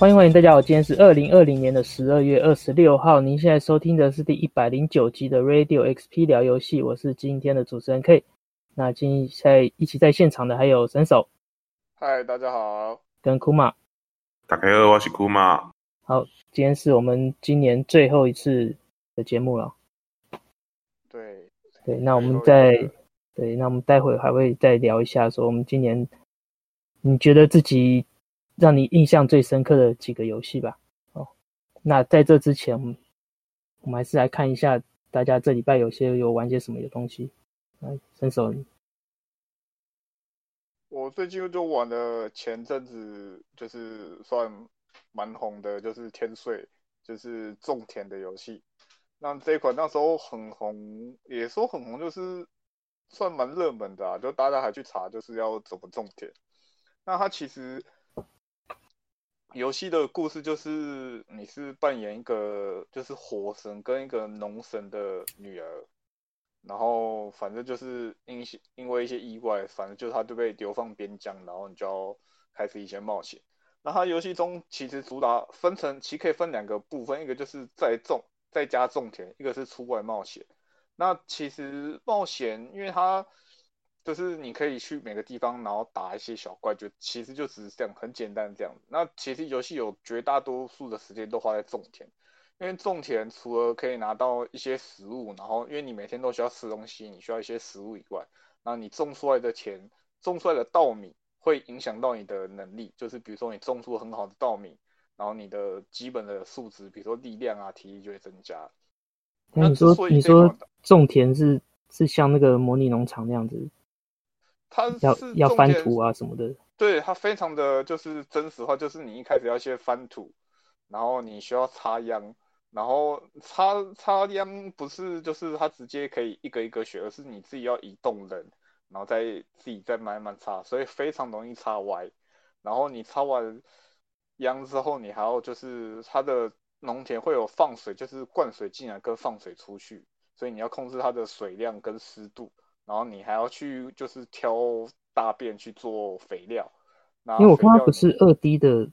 欢迎欢迎大家好，今天是二零二零年的十二月二十六号，您现在收听的是第一百零九集的 Radio XP 聊游戏，我是今天的主持人 K。那今天在一起在现场的还有神手，嗨，大家好，跟库马，大家好，我是库马。好，今天是我们今年最后一次的节目了。对对，那我们再对，那我们待会还会再聊一下，说我们今年你觉得自己。让你印象最深刻的几个游戏吧。哦，那在这之前，我们还是来看一下大家这礼拜有些有玩些什么的东西。来，伸手。我最近就玩了前阵子就是算蛮红的，就是天穗，就是种田的游戏。那这一款那时候很红，也说很红，就是算蛮热门的啊，就大家还去查就是要怎么种田。那它其实。游戏的故事就是你是扮演一个就是火神跟一个农神的女儿，然后反正就是因因为一些意外，反正就是他就被流放边疆，然后你就要开始一些冒险。那他游戏中其实主打分成其实可以分两个部分，一个就是在种在家种田，一个是出外冒险。那其实冒险，因为它就是你可以去每个地方，然后打一些小怪，就其实就只是这样，很简单这样。那其实游戏有绝大多数的时间都花在种田，因为种田除了可以拿到一些食物，然后因为你每天都需要吃东西，你需要一些食物以外，那你种出来的田，种出来的稻米会影响到你的能力，就是比如说你种出很好的稻米，然后你的基本的数值，比如说力量啊、体力就会增加。那你说你说种田是是像那个模拟农场那样子？它是要要翻土啊什么的，对，它非常的就是真实化，就是你一开始要先翻土，然后你需要插秧，然后插插秧不是就是它直接可以一个一个学，而是你自己要移动人，然后再自己再慢慢插，所以非常容易插歪。然后你插完秧之后，你还要就是它的农田会有放水，就是灌水进来跟放水出去，所以你要控制它的水量跟湿度。然后你还要去就是挑大便去做肥料，因为我看它不是二 D 的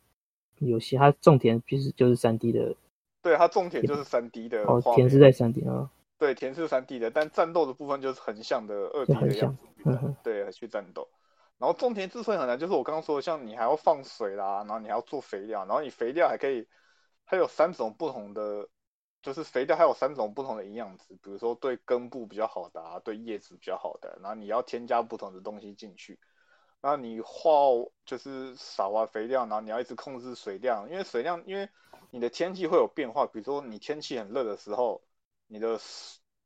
游戏，它种田其实就是三 D 的。对，它种田就是三 D 的。哦，田是在三 D 啊。对，田是三 D 的，但战斗的部分就是横向的二 D 的样子。嗯、对，去战斗。然后种田之所以很难，就是我刚刚说的，像你还要放水啦，然后你还要做肥料，然后你肥料还可以，它有三种不同的。就是肥料还有三种不同的营养值，比如说对根部比较好的啊，对叶子比较好的，然后你要添加不同的东西进去。那你画就是撒完肥料，然后你要一直控制水量，因为水量，因为你的天气会有变化，比如说你天气很热的时候，你的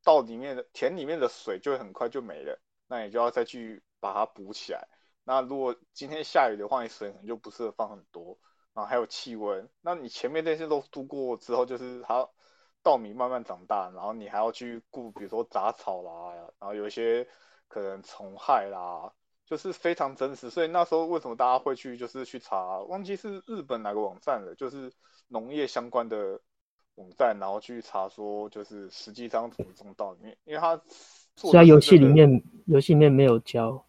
稻里面的田里面的水就很快就没了，那你就要再去把它补起来。那如果今天下雨的话，你水可能就不适合放很多。然后还有气温，那你前面那些都度过之后，就是它。稻米慢慢长大，然后你还要去顾，比如说杂草啦，然后有一些可能虫害啦，就是非常真实。所以那时候为什么大家会去，就是去查，忘记是日本哪个网站了，就是农业相关的网站，然后去查说，就是实际上怎么种稻米，因为它是在游戏里面，游戏里面没有教，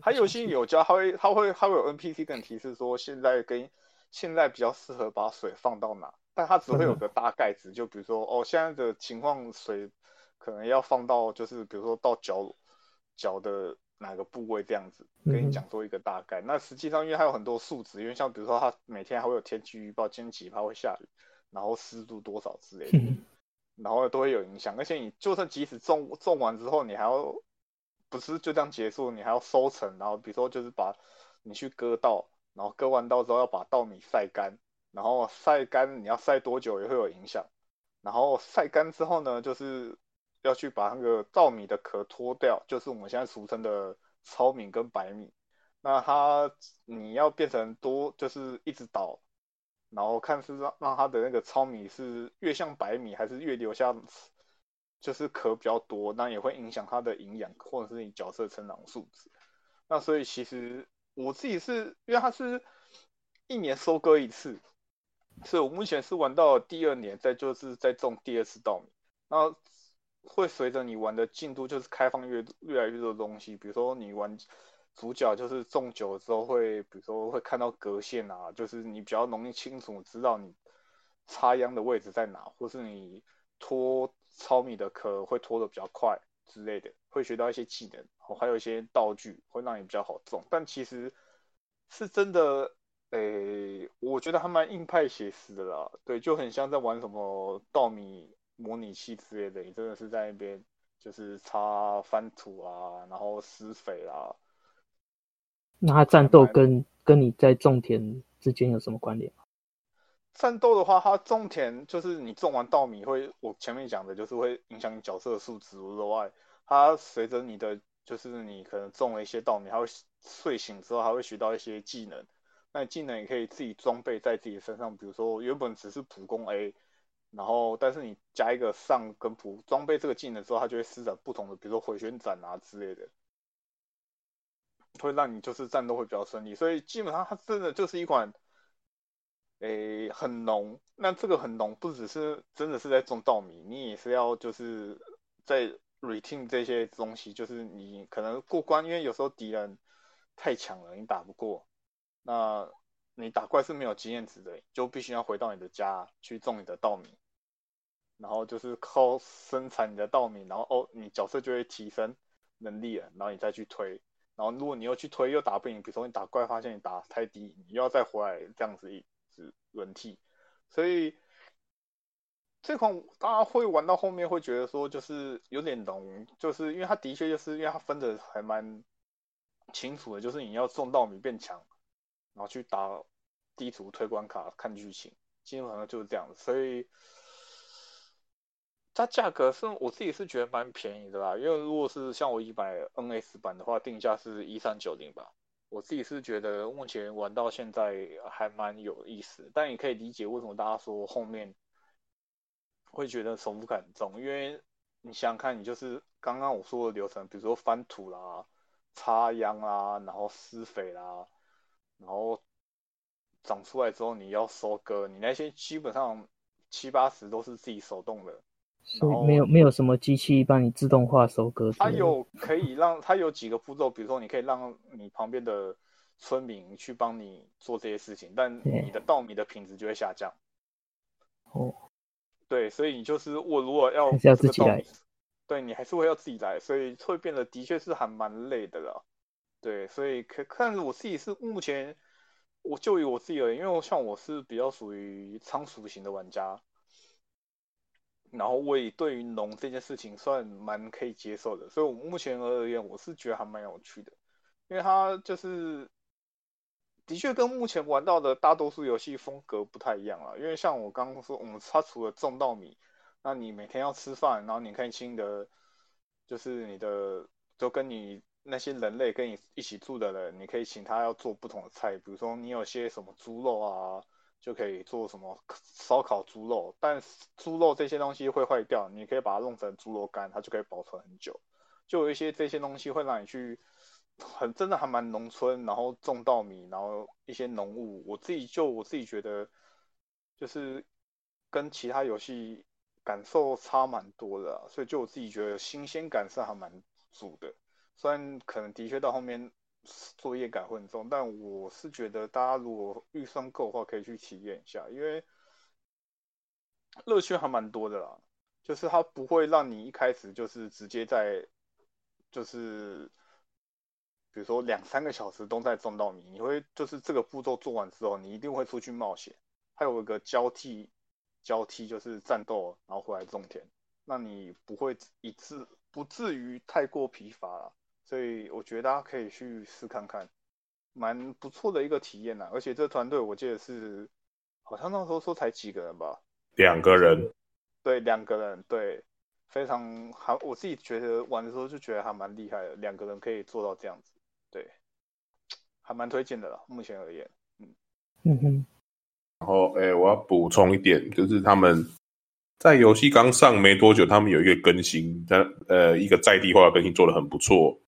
它游戏有教，它会它会它会有 NPC 跟你提示说，现在跟现在比较适合把水放到哪。但它只会有个大概值，就比如说哦，现在的情况水可能要放到就是比如说到脚脚的哪个部位这样子，跟你讲说一个大概。那实际上因为它有很多数值，因为像比如说它每天还会有天气预报，今天几趴会下雨，然后湿度多少之类的，然后都会有影响。而且你就算即使种种完之后，你还要不是就这样结束，你还要收成，然后比如说就是把你去割稻，然后割完稻之后要把稻米晒干。然后晒干，你要晒多久也会有影响。然后晒干之后呢，就是要去把那个稻米的壳脱掉，就是我们现在俗称的糙米跟白米。那它你要变成多，就是一直倒，然后看是让让它的那个糙米是越像白米，还是越留下就是壳比较多，那也会影响它的营养或者是你角色成长数值。那所以其实我自己是因为它是一年收割一次。是我目前是玩到第二年，再就是再种第二次稻米，那会随着你玩的进度，就是开放越越来越多东西。比如说你玩主角就是种久了之后会，比如说会看到隔线啊，就是你比较容易清楚知道你插秧的位置在哪，或是你拖糙米的壳会拖的比较快之类的，会学到一些技能，还有一些道具会让你比较好种。但其实是真的，诶、欸，我觉得还蛮硬派写实的啦，对，就很像在玩什么稻米模拟器之类的，你真的是在那边就是擦翻土啊，然后施肥啊。那他战斗跟跟你在种田之间有什么关联？战斗的话，他种田就是你种完稻米会，我前面讲的就是会影响你角色的数值之外，它随着你的就是你可能种了一些稻米，它会睡醒之后还会学到一些技能，那技能也可以自己装备在自己身上，比如说原本只是普攻 A，然后但是你加一个上跟普装备这个技能之后，它就会施展不同的，比如说回旋斩啊之类的。会让你就是战斗会比较顺利，所以基本上它真的就是一款，诶，很浓。那这个很浓不只是真的是在种稻米，你也是要就是在 routine 这些东西，就是你可能过关，因为有时候敌人太强了，你打不过，那你打怪是没有经验值的，就必须要回到你的家去种你的稻米，然后就是靠生产你的稻米，然后哦，你角色就会提升能力了，然后你再去推。然后，如果你又去推又打不赢，比如说你打怪发现你打太低，你又要再回来这样子一直轮替，所以这款大家会玩到后面会觉得说就是有点笼，就是因为它的确就是因为它分的还蛮清楚的，就是你要种稻米变强，然后去打地图推关卡看剧情，基本上就是这样子，所以。它价格是我自己是觉得蛮便宜的啦，因为如果是像我一买 NS 版的话，定价是一三九零吧。我自己是觉得目前玩到现在还蛮有意思，但也可以理解为什么大家说后面会觉得重复感重，因为你想想看，你就是刚刚我说的流程，比如说翻土啦、插秧啦，然后施肥啦，然后长出来之后你要收割，你那些基本上七八十都是自己手动的。所以没有没有什么机器帮你自动化收割。它有可以让它有几个步骤，比如说你可以让你旁边的村民去帮你做这些事情，但你的稻米的品质就会下降。哦，对，所以你就是我如果要还是要自己来，对你还是会要自己来，所以会变得的确是还蛮累的啦。对，所以可看我自己是目前，我就以我自己而言，因为像我是比较属于仓鼠型的玩家。然后我也对于农这件事情算蛮可以接受的，所以我目前而言，我是觉得还蛮有趣的，因为它就是的确跟目前玩到的大多数游戏风格不太一样啊。因为像我刚刚说，我们它除了种稻米，那你每天要吃饭，然后你看清的，就是你的，就跟你那些人类跟你一起住的人，你可以请他要做不同的菜，比如说你有些什么猪肉啊。就可以做什么烧烤猪肉，但猪肉这些东西会坏掉，你可以把它弄成猪肉干，它就可以保存很久。就有一些这些东西会让你去很真的还蛮农村，然后种稻米，然后一些农物。我自己就我自己觉得，就是跟其他游戏感受差蛮多的，所以就我自己觉得新鲜感是还蛮足的，虽然可能的确到后面。作业感会很重，但我是觉得大家如果预算够的话，可以去体验一下，因为乐趣还蛮多的啦。就是它不会让你一开始就是直接在，就是比如说两三个小时都在种稻米，你会就是这个步骤做完之后，你一定会出去冒险，还有一个交替交替就是战斗，然后回来种田，那你不会一次不至于太过疲乏了。所以我觉得大家可以去试看看，蛮不错的一个体验呐。而且这团队我记得是，好像那时候说才几个人吧，两个人，对，两个人，对，非常好。我自己觉得玩的时候就觉得还蛮厉害的，两个人可以做到这样子，对，还蛮推荐的啦。目前而言，嗯嗯哼。然后，哎、欸，我要补充一点，就是他们在游戏刚上没多久，他们有一个更新，在呃一个在地化的更新做的很不错。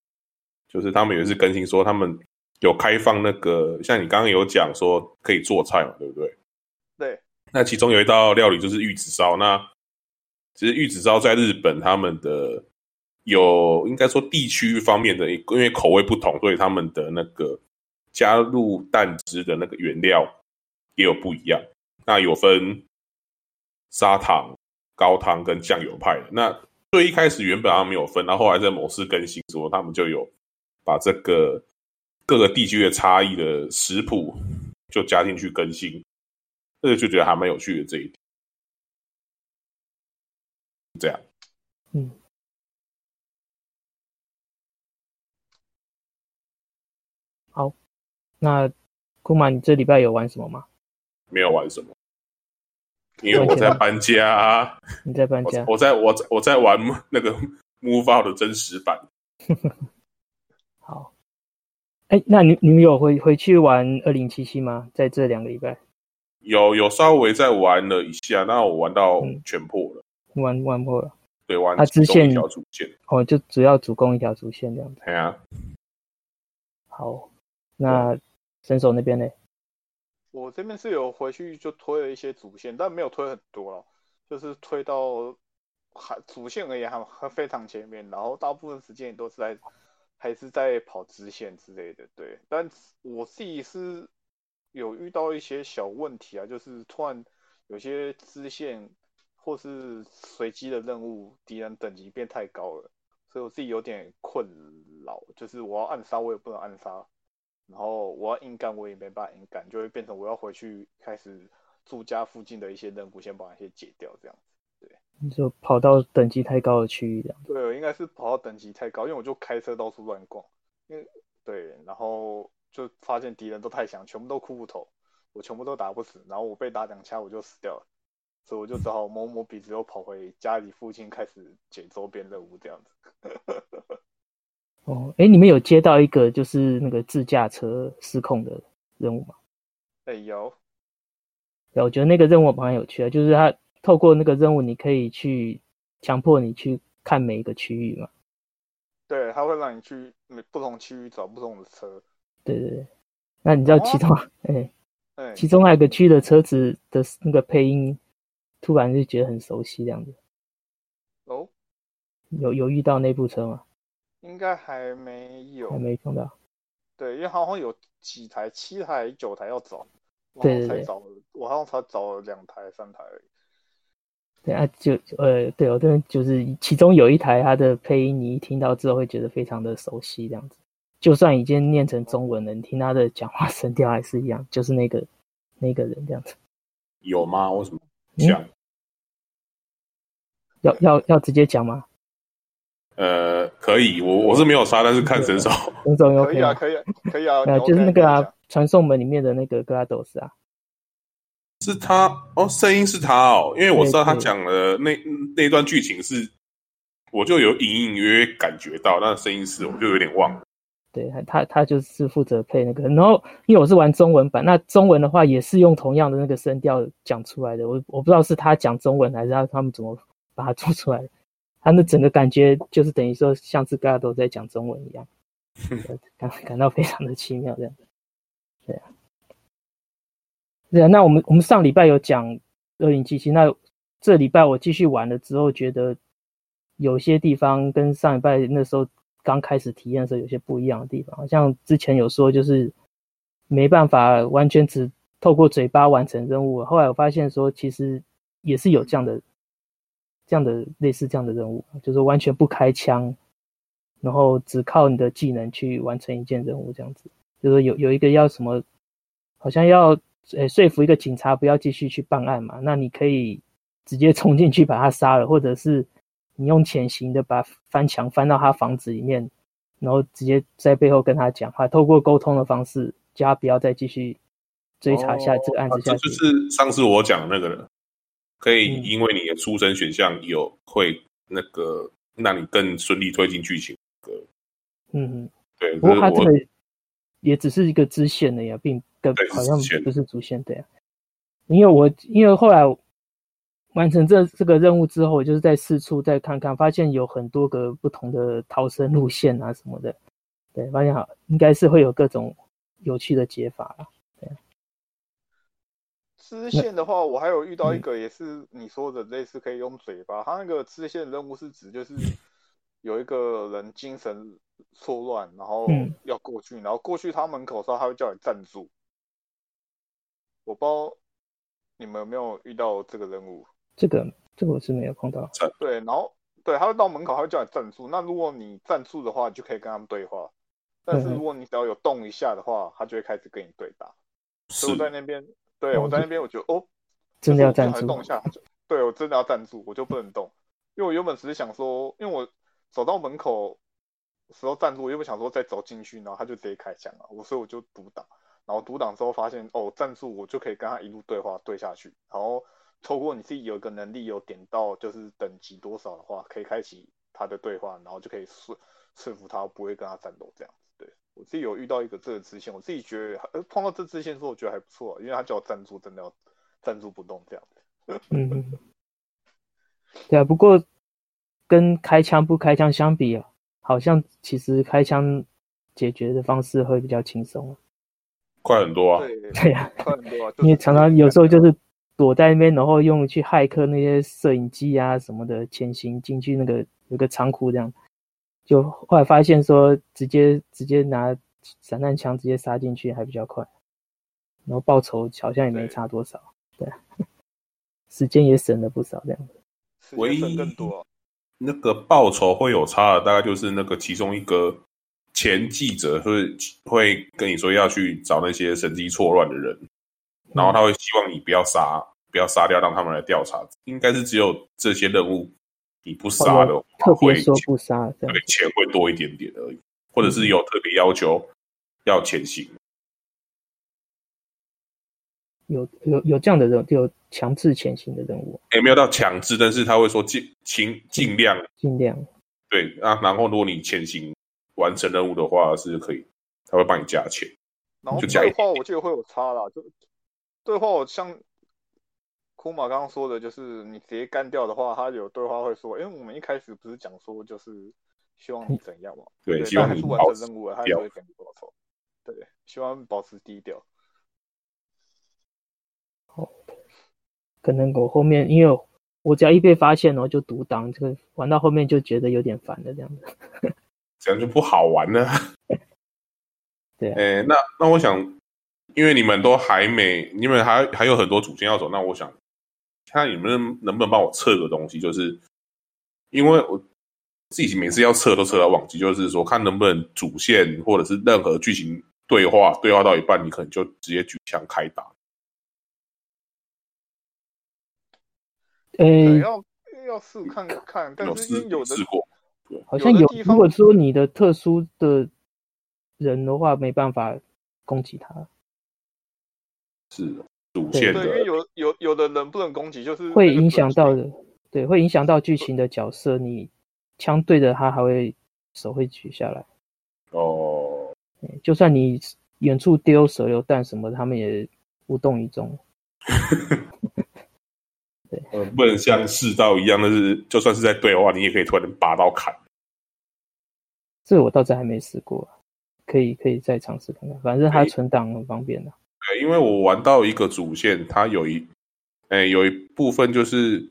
就是他们有一次更新说，他们有开放那个，像你刚刚有讲说可以做菜嘛，对不对？对。那其中有一道料理就是玉子烧。那其实玉子烧在日本他们的有应该说地区方面的，因为口味不同，所以他们的那个加入蛋汁的那个原料也有不一样。那有分砂糖、高汤跟酱油派的。那最一开始原本他们没有分，然后后来在某次更新说，他们就有把这个各个地区的差异的食谱就加进去更新，这个就觉得还蛮有趣的这一点。这样，嗯。好，那库马，你这礼拜有玩什么吗？没有玩什么，因为我在搬家啊。你在搬家？我在我在我在玩 那个 Move Out 的真实版。好，哎，那你你有回回去玩二零七七吗？在这两个礼拜？有有稍微再玩了一下，那我玩到全破了。嗯、玩玩破了？对，玩它支线一条主线。哦，就主要主攻一条主线这样子。对啊。好。那神手那边呢？我这边是有回去就推了一些主线，但没有推很多了，就是推到还主线而言还还非常前面，然后大部分时间也都是在还是在跑支线之类的。对，但我自己是有遇到一些小问题啊，就是突然有些支线或是随机的任务敌人等级变太高了，所以我自己有点困扰，就是我要暗杀我也不能暗杀。然后我要硬干，我也没办法硬干，就会变成我要回去开始住家附近的一些任务，先把那些解掉，这样子。就跑到等级太高的区域这样。对，应该是跑到等级太高，因为我就开车到处乱逛。因为对，然后就发现敌人都太强，全部都骷髅头，我全部都打不死，然后我被打两枪我就死掉了，所以我就只好摸摸鼻子又跑回家里附近开始解周边任务这样子。哦，哎，你们有接到一个就是那个自驾车失控的任务吗？哎，有。有，我觉得那个任务蛮有趣的，就是他透过那个任务，你可以去强迫你去看每一个区域嘛。对，他会让你去每不同区域找不同的车。对对对。那你知道其中，哎、哦，其中还有个区的车子的那个配音，突然就觉得很熟悉这样子。哦。有有遇到那部车吗？应该还没有，还没碰到。对，因为好像有几台，七台、九台要找，对对对，我好像才找了两台、三台而已。对啊，就呃，对，我这边就是其中有一台，它的配音你一听到之后会觉得非常的熟悉，这样子。就算已经念成中文了，你听他的讲话声调还是一样，就是那个那个人这样子。有吗？为什么讲？要要要直接讲吗？呃，可以，我我是没有杀，但是看神手，神手 OK 可以啊，可以，可以啊，就是那个啊，传送门里面的那个格拉多斯啊，是他哦，声音是他哦，因为我知道他讲的那那段剧情是，我就有隐隐约约感觉到，那声音是我就有点忘了，对他他就是负责配那个，然后因为我是玩中文版，那中文的话也是用同样的那个声调讲出来的，我我不知道是他讲中文还是他他们怎么把它做出来的。他那整个感觉就是等于说，像是大家都在讲中文一样，感感到非常的奇妙这样子。对啊，对啊。那我们我们上礼拜有讲二零七七，那这礼拜我继续玩了之后，觉得有些地方跟上礼拜那时候刚开始体验的时候有些不一样的地方。好像之前有说就是没办法完全只透过嘴巴完成任务，后来我发现说其实也是有这样的。这样的类似这样的任务，就是完全不开枪，然后只靠你的技能去完成一件任务，这样子。就是有有一个要什么，好像要呃说服一个警察不要继续去办案嘛，那你可以直接冲进去把他杀了，或者是你用潜行的把翻墙翻到他房子里面，然后直接在背后跟他讲话，透过沟通的方式叫他不要再继续追查下这个案子下去。就是上次我讲的那个人。可以，因为你的出生选项有会那个让你更顺利推进剧情。嗯嗯，对。不过他这个也只是一个支线的呀，并跟好像不是主线对呀。因为我因为后来完成这这个任务之后，我就是在四处再看看，发现有很多个不同的逃生路线啊什么的。对，发现好应该是会有各种有趣的解法了。支线的话，我还有遇到一个，也是你说的类似可以用嘴巴。他那个支线任务是指就是有一个人精神错乱，然后要过去，嗯、然后过去他门口的时候，他会叫你站住。我不知道你们有没有遇到这个任务？这个这个我是没有碰到。对，然后对，他会到门口，他会叫你站住。那如果你站住的话，你就可以跟他们对话。但是如果你只要有动一下的话，他就会开始跟你对打。所以我在那边，对，我在那边，我觉得哦，真的要站住，动一下，对，我真的要站住，我就不能动，因为我原本只是想说，因为我走到门口时候站住，又不想说再走进去，然后他就直接开枪了，我所以我就独挡，然后独挡之后发现哦，站住我就可以跟他一路对话对下去，然后透过你自己有个能力有点到就是等级多少的话，可以开启他的对话，然后就可以说说服他不会跟他战斗这样子。对，我自己有遇到一个这个支线，我自己觉得呃碰到这支线说我觉得还不错，因为他叫我站住，真的要站住不动这样子。嗯，对啊，不过跟开枪不开枪相比啊，好像其实开枪解决的方式会比较轻松啊，快很多啊。对呀，快很多啊。因为常常有时候就是躲在那边，然后用去骇客那些摄影机啊什么的潜行进去那个有个仓库这样。就后来发现说，直接直接拿散弹枪直接杀进去还比较快，然后报酬好像也没差多少，对，对，时间也省了不少这样子。唯一更多，那个报酬会有差的，大概就是那个其中一个前记者会会跟你说要去找那些神经错乱的人，然后他会希望你不要杀，不要杀掉，让他们来调查。应该是只有这些任务。你不杀的话，特别说不杀，对，钱会多一点点而已，或者是有特别要求要潜行，有有有这样的人，有强制前行的任务，也没有到强制，但是他会说尽尽尽量尽量，对啊，然后如果你前行完成任务的话是可以，他会帮你加钱，然后对话我记得会有差啦，就对话我像。库马刚刚说的就是你直接干掉的话，他有对话会说：“因为，我们一开始不是讲说就是希望你怎样嘛？对，希望你完成任务了，他就会给你报酬。对，希望保持低调。哦，可能我后面因为我只要一被发现，然后就独挡，这个玩到后面就觉得有点烦的，这样子，这样就不好玩了。对、啊，哎，那那我想，因为你们都还没，你们还还有很多主线要走，那我想。看你们能不能帮我测个东西，就是因为我自己每次要测都测到忘记，就是说看能不能主线或者是任何剧情对话，对话到一半你可能就直接举枪开打。呃、欸，要要试看看，但是有，有试过，好像有。如果说你的特殊的人的话，没办法攻击他。是。主线的，对，因为有有有的人不能攻击，就是会影响到的，对，会影响到剧情的角色。你枪对着他，还会手会举下来。哦，就算你远处丢手榴弹什么，他们也无动于衷。对，嗯，不能像世道一样，但是就算是在对话，你也可以突然拔刀砍。这我倒是还没试过，可以可以再尝试看看。反正它存档很方便的。对，因为我玩到一个主线，它有一，哎，有一部分就是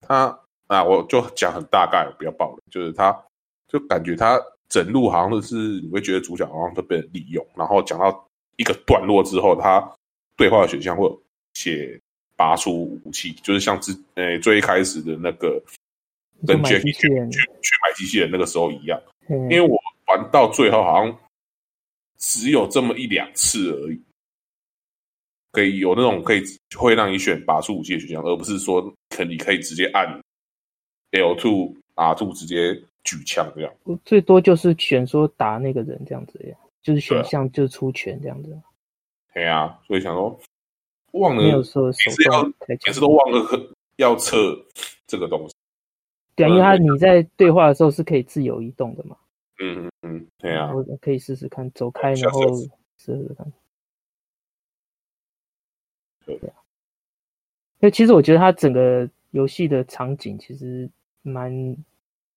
它啊，我就讲很大概，不要暴了。就是它，就感觉它整路好像都是你会觉得主角好像都被人利用，然后讲到一个段落之后，它对话的选项会写拔出武器，就是像之呃最一开始的那个跟 Jackie 去去去买机器人那个时候一样。因为我玩到最后好像只有这么一两次而已。可以有那种可以会让你选拔出武器的选项，而不是说可你可以直接按 L two R two 直接举枪这样。最多就是选说打那个人这样子呀，就是选项就是出拳这样子。对啊，所以想说忘了，没有说每次要每次都忘了要测这个东西。对啊，因为他你在对话的时候是可以自由移动的嘛。嗯嗯嗯，对啊，我可以试试看走开，然后试试看。对啊，因为其实我觉得它整个游戏的场景其实蛮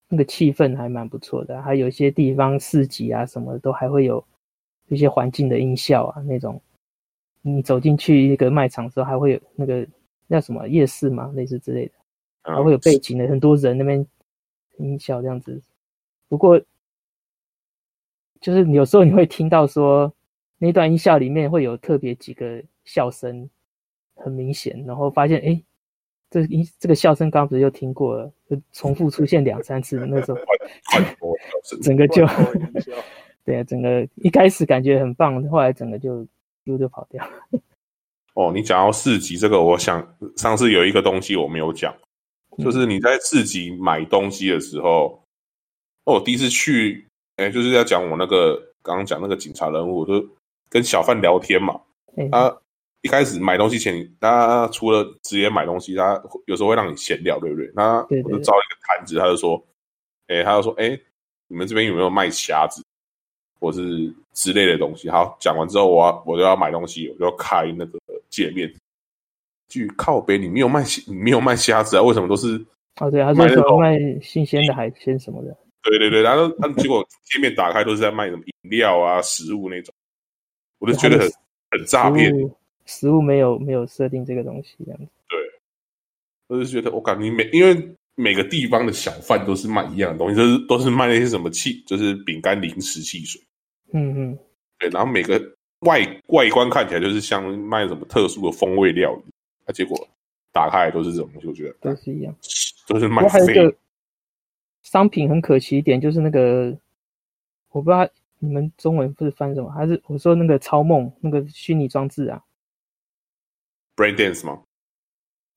那个气氛还蛮不错的，还有一些地方市集啊什么的都还会有一些环境的音效啊那种。你走进去一个卖场的时候，还会有那个叫什么夜市嘛，类似之类的，还会有背景的很多人那边音效这样子，不过就是有时候你会听到说那段音效里面会有特别几个笑声，很明显，然后发现哎，这音这个笑声刚刚不是又听过了，就重复出现两三次的那种，整个就 对啊，整个一开始感觉很棒，后来整个就溜就跑掉了。哦，你讲到市集这个，我想上次有一个东西我没有讲，就是你在市集买东西的时候，哦，我第一次去，哎，就是要讲我那个刚刚讲那个警察人物，我就跟小贩聊天嘛，他一开始买东西前，他除了直接买东西，他有时候会让你闲聊，对不对？他我就招一个摊子，他就说，哎，他就说，哎，你们这边有没有卖虾子？或是之类的东西。好，讲完之后我，我要我就要买东西，我就要开那个界面。去靠北，你没有卖你没有卖虾子啊？为什么都是？哦，对，他说卖新鲜的海鲜什么的。对对对，然后他结果界面打开都是在卖什么饮料啊、食物那种，我就觉得很很诈骗。食物没有没有设定这个东西，这样子。对，我就觉得我感觉每因为。每个地方的小贩都是卖一样的东西，就是都是卖那些什么汽，就是饼干、零食、汽水。嗯嗯，对。然后每个外外观看起来就是像卖什么特殊的风味料理，啊，结果打开来都是这种东西，我觉得都是一样，都是卖。还有一个商品很可惜一点，就是那个我不知道你们中文不是翻什么，还是我说那个超梦那个虚拟装置啊？Brain Dance 吗？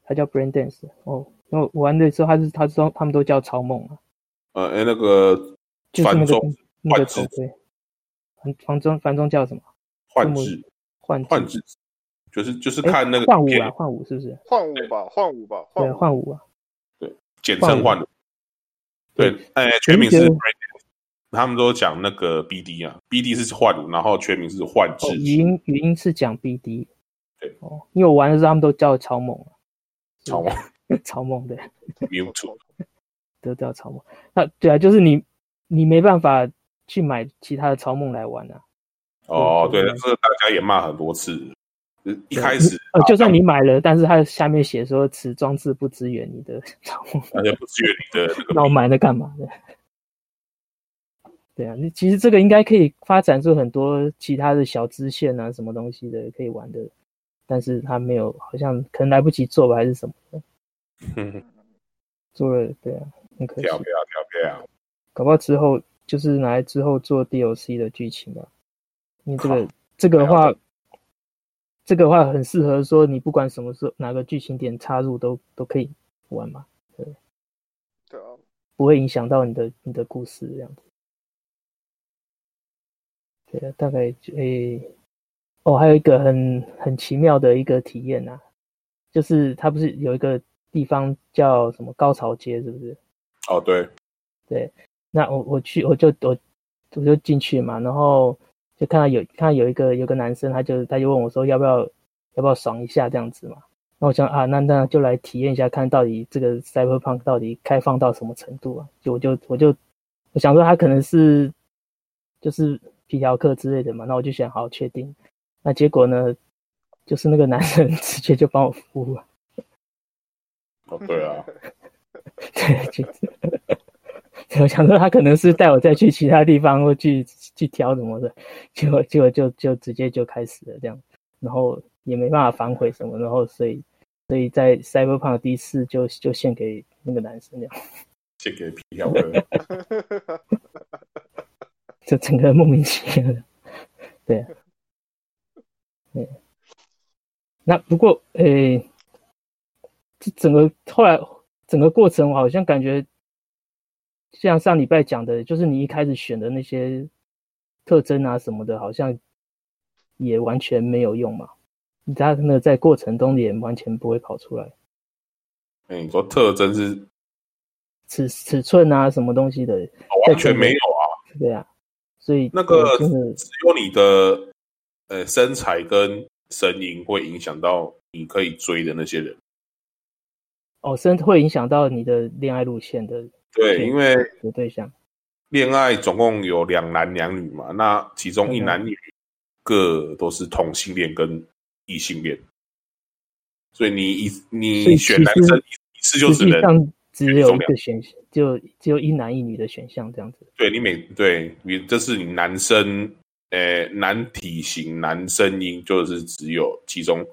它叫 Brain Dance 哦。因为我玩的时候，它是它说他们都叫超梦啊。呃，哎，那个就是那个那个头盔，繁繁中繁中叫什么？幻智，幻幻智，就是就是看那个幻舞啊，幻舞是不是？幻舞吧，幻舞吧，对，幻舞啊，对，简称幻舞。对，哎，全名是，他们都讲那个 BD 啊，BD 是幻舞，然后全名是幻智。语音语音是讲 BD，对哦，因为我玩的时候他们都叫超梦啊，超梦。超梦的，没有错，都叫超梦。那对啊，就是你，你没办法去买其他的超梦来玩啊。哦，对，这个大家也骂很多次。一开始，呃，就算你买了，但是它下面写说此装置不支援你的 超梦，而且不支援你的。那我买了干嘛呢？对啊，你其实这个应该可以发展出很多其他的小支线啊，什么东西的可以玩的，但是他没有，好像可能来不及做吧，还是什么的。嗯，做了对啊，很可惜。跳票跳票，搞不好之后就是拿来之后做 DLC 的剧情吧。因为这个这个的话，这个的话很适合说你不管什么时候哪个剧情点插入都都可以玩嘛。对，对啊，不会影响到你的你的故事这样子。对啊，大概诶、欸，哦，还有一个很很奇妙的一个体验啊，就是它不是有一个。地方叫什么高潮街是不是？哦，对，对，那我我去我就我我就进去嘛，然后就看到有看到有一个有个男生，他就他就问我说要不要要不要爽一下这样子嘛？那我想啊，那那就来体验一下，看到底这个 Cyberpunk 到底开放到什么程度啊？就我就我就我想说他可能是就是皮条客之类的嘛，那我就想好好确定，那结果呢，就是那个男生 直接就帮我服务了。哦，对啊，对，就是，我想说他可能是带我再去其他地方，或去去挑什么的，结果结果就就直接就开始了这样，然后也没办法反悔什么，然后所以所以在 Cyberpunk 第一次就就献给那个男生这样，献给皮条客，就整个莫名其妙的，对，对，那不过诶。欸这整个后来整个过程，我好像感觉像上礼拜讲的，就是你一开始选的那些特征啊什么的，好像也完全没有用嘛。你他那个在过程中也完全不会跑出来。哎，你说特征是尺尺寸啊，什么东西的？完全没有啊。对啊，所以那个只有你的呃身材跟声音会影响到你可以追的那些人。哦，甚至会影响到你的恋爱路线的。对，因为有对象，恋爱总共有两男两女嘛，那其中一男一女各都是同性恋跟异性恋，所以你一你选男生一次就只能只有一个选项，就只有一男一女的选项这样子。对你每对你这是你男生，呃，男体型、男声音，就是只有其中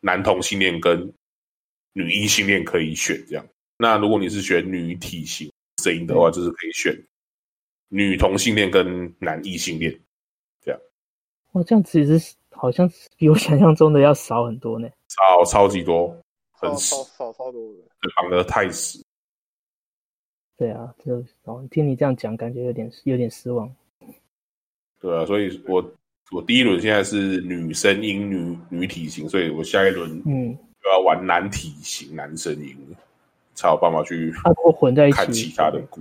男同性恋跟女异性恋可以选这样。那如果你是选女体型声音的话，就是可以选女同性恋跟男异性恋这样。哇，这样其实好像比我想象中的要少很多呢，少超级多。很少少超多的，绑得太死。对啊，就哦，听你这样讲，感觉有点有点失望。对啊，所以我我第一轮现在是女声音女女体型，所以我下一轮嗯就要玩男体型男声音，才有办法去混在一起看其他的鼓。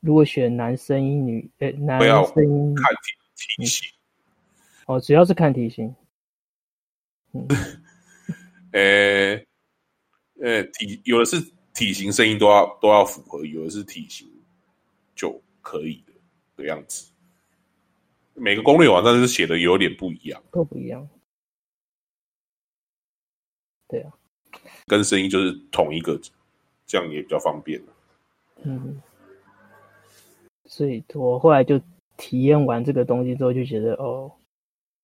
如果选男生一女诶，男声音看体体型。哦，只要是看体型。嗯，呃，呃，体有的是体型声音都要都要符合，有的是体型就可以的的样子。每个攻略网站是写的有点不一样，都不一样。对啊，跟声音就是同一个，这样也比较方便。嗯，所以我后来就体验完这个东西之后，就觉得哦。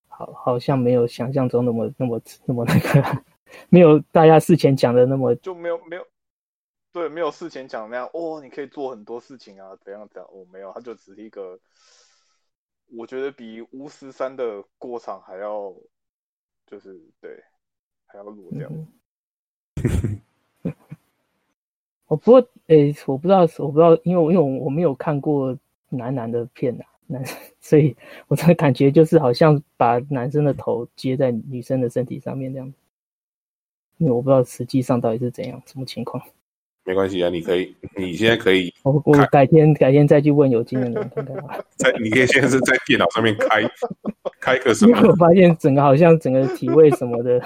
好，好像没有想象中那么、那么、那么那个，没有大家事前讲的那么，就没有没有，对，没有事前讲那样哦，你可以做很多事情啊，怎样怎样，哦，没有，它就只是一个，我觉得比巫师三的过场还要，就是对，还要裸这样。我不过，诶、欸，我不知道，我不知道，因为我因为我我没有看过男男的片呐、啊。男生，所以我的感觉就是好像把男生的头接在女生的身体上面这样，因为我不知道实际上到底是怎样，什么情况。没关系啊，你可以，你现在可以，我我改天改天再去问有经验的人看看吧。在你可以现在是在电脑上面开开个什么？我发现整个好像整个体位什么的，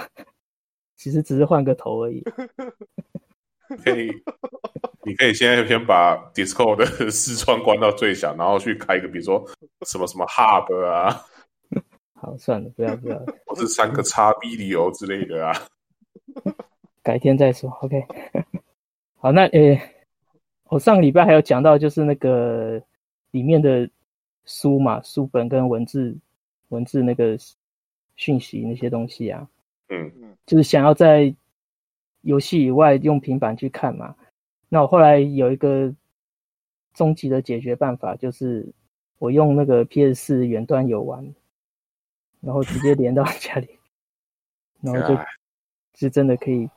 其实只是换个头而已。可以，你可以现在先把 Discord 的视窗关到最小，然后去开一个，比如说什么什么 Hub 啊。好，算了，不要不要，或是三个叉 video 之类的啊。改天再说，OK。好，那诶，我上个礼拜还有讲到，就是那个里面的书嘛，书本跟文字文字那个讯息那些东西啊，嗯嗯，就是想要在。游戏以外用平板去看嘛，那我后来有一个终极的解决办法，就是我用那个 PS 四远端游玩，然后直接连到 家里，然后就就真的可以，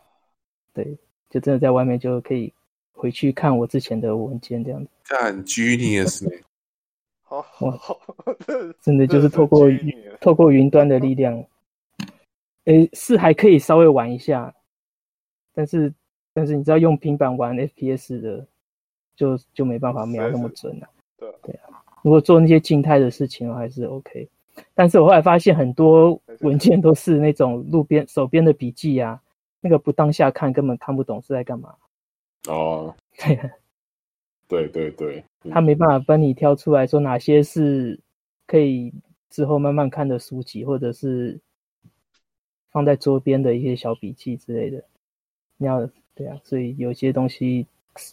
对，就真的在外面就可以回去看我之前的文件这样子。干 genius 呢？好好好，真的就是透过透过云端的力量，诶，是还可以稍微玩一下。但是，但是你知道用平板玩 FPS 的，就就没办法瞄那么准了啊。对对啊，如果做那些静态的事情还是 OK。但是我后来发现很多文件都是那种路边手边的笔记啊，那个不当下看根本看不懂是在干嘛。哦，对 对对，他没办法帮你挑出来说哪些是可以之后慢慢看的书籍，或者是放在桌边的一些小笔记之类的。你要对啊，所以有些东西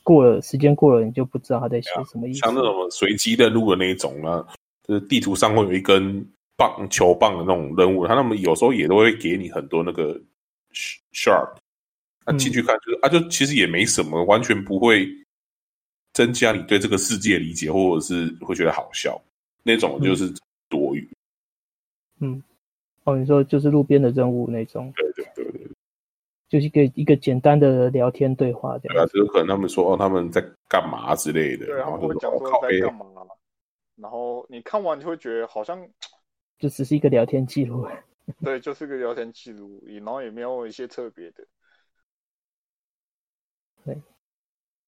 过了时间过了，你就不知道他在写什么意思。像那种随机的路的那一种呢，就是地图上会有一根棒球棒的那种任务，他那么有时候也都会给你很多那个 sharp，那进去看就是、嗯、啊，就其实也没什么，完全不会增加你对这个世界理解，或者是会觉得好笑那种，就是多余。嗯，哦，你说就是路边的任务那种。对。就是一个一个简单的聊天对话这样。对啊，就是可能他们说哦，他们在干嘛之类的，对然后就会讲说在干嘛，然后你看完就会觉得好像就只是一个聊天记录。对，就是个聊天记录，然后也没有一些特别的。对，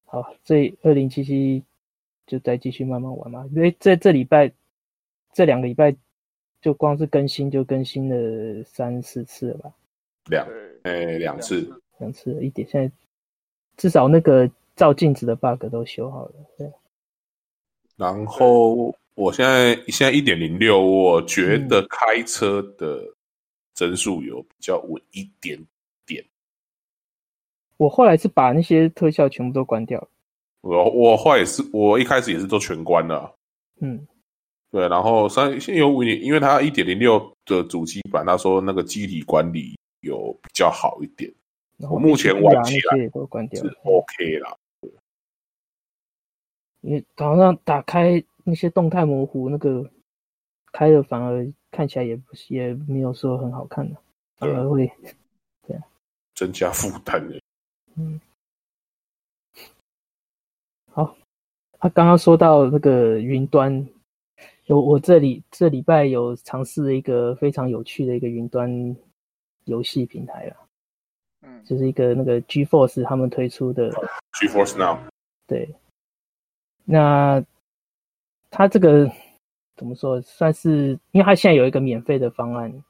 好，所以二零七七就再继续慢慢玩嘛，因为在这礼拜这两个礼拜就光是更新就更新了三四次了吧。两，诶，两次，两次一点，现在至少那个照镜子的 bug 都修好了。对。然后我现在现在一点零六，我觉得开车的帧数有比较稳一点点。我后来是把那些特效全部都关掉了。我我后来也是，我一开始也是都全关了。嗯，对，然后三现有五年，因为它一点零六的主机版，他说那个机体管理有比较好一点。我目前玩起来都关掉是 OK 啦。因为早上打开那些动态模糊，那个开了反而看起来也不是也没有说很好看的，反而会 对增加负担的。嗯，好，他刚刚说到那个云端，有我这里这礼拜有尝试了一个非常有趣的一个云端游戏平台了，嗯，就是一个那个 GeForce 他们推出的 GeForce Now，对，那它这个怎么说，算是因为它现在有一个免费的方案，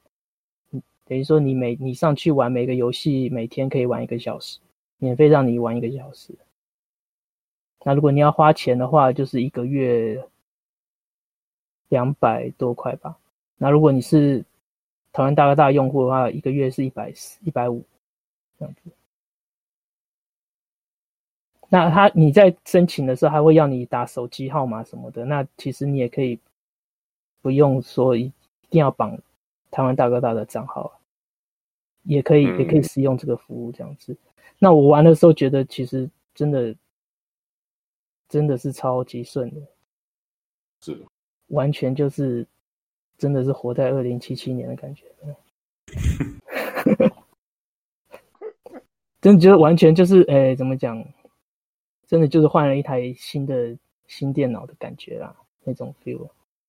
等于说你每你上去玩每个游戏，每天可以玩一个小时。免费让你玩一个小时，那如果你要花钱的话，就是一个月两百多块吧。那如果你是台湾大哥大用户的话，一个月是一百四、一百五这样子。那他你在申请的时候，还会要你打手机号码什么的。那其实你也可以不用说一定要绑台湾大哥大的账号，也可以也可以使用这个服务这样子。那我玩的时候觉得，其实真的真的是超级顺的，是完全就是真的是活在二零七七年的感觉，真的觉得完全就是哎、欸，怎么讲？真的就是换了一台新的新电脑的感觉啦，那种 feel。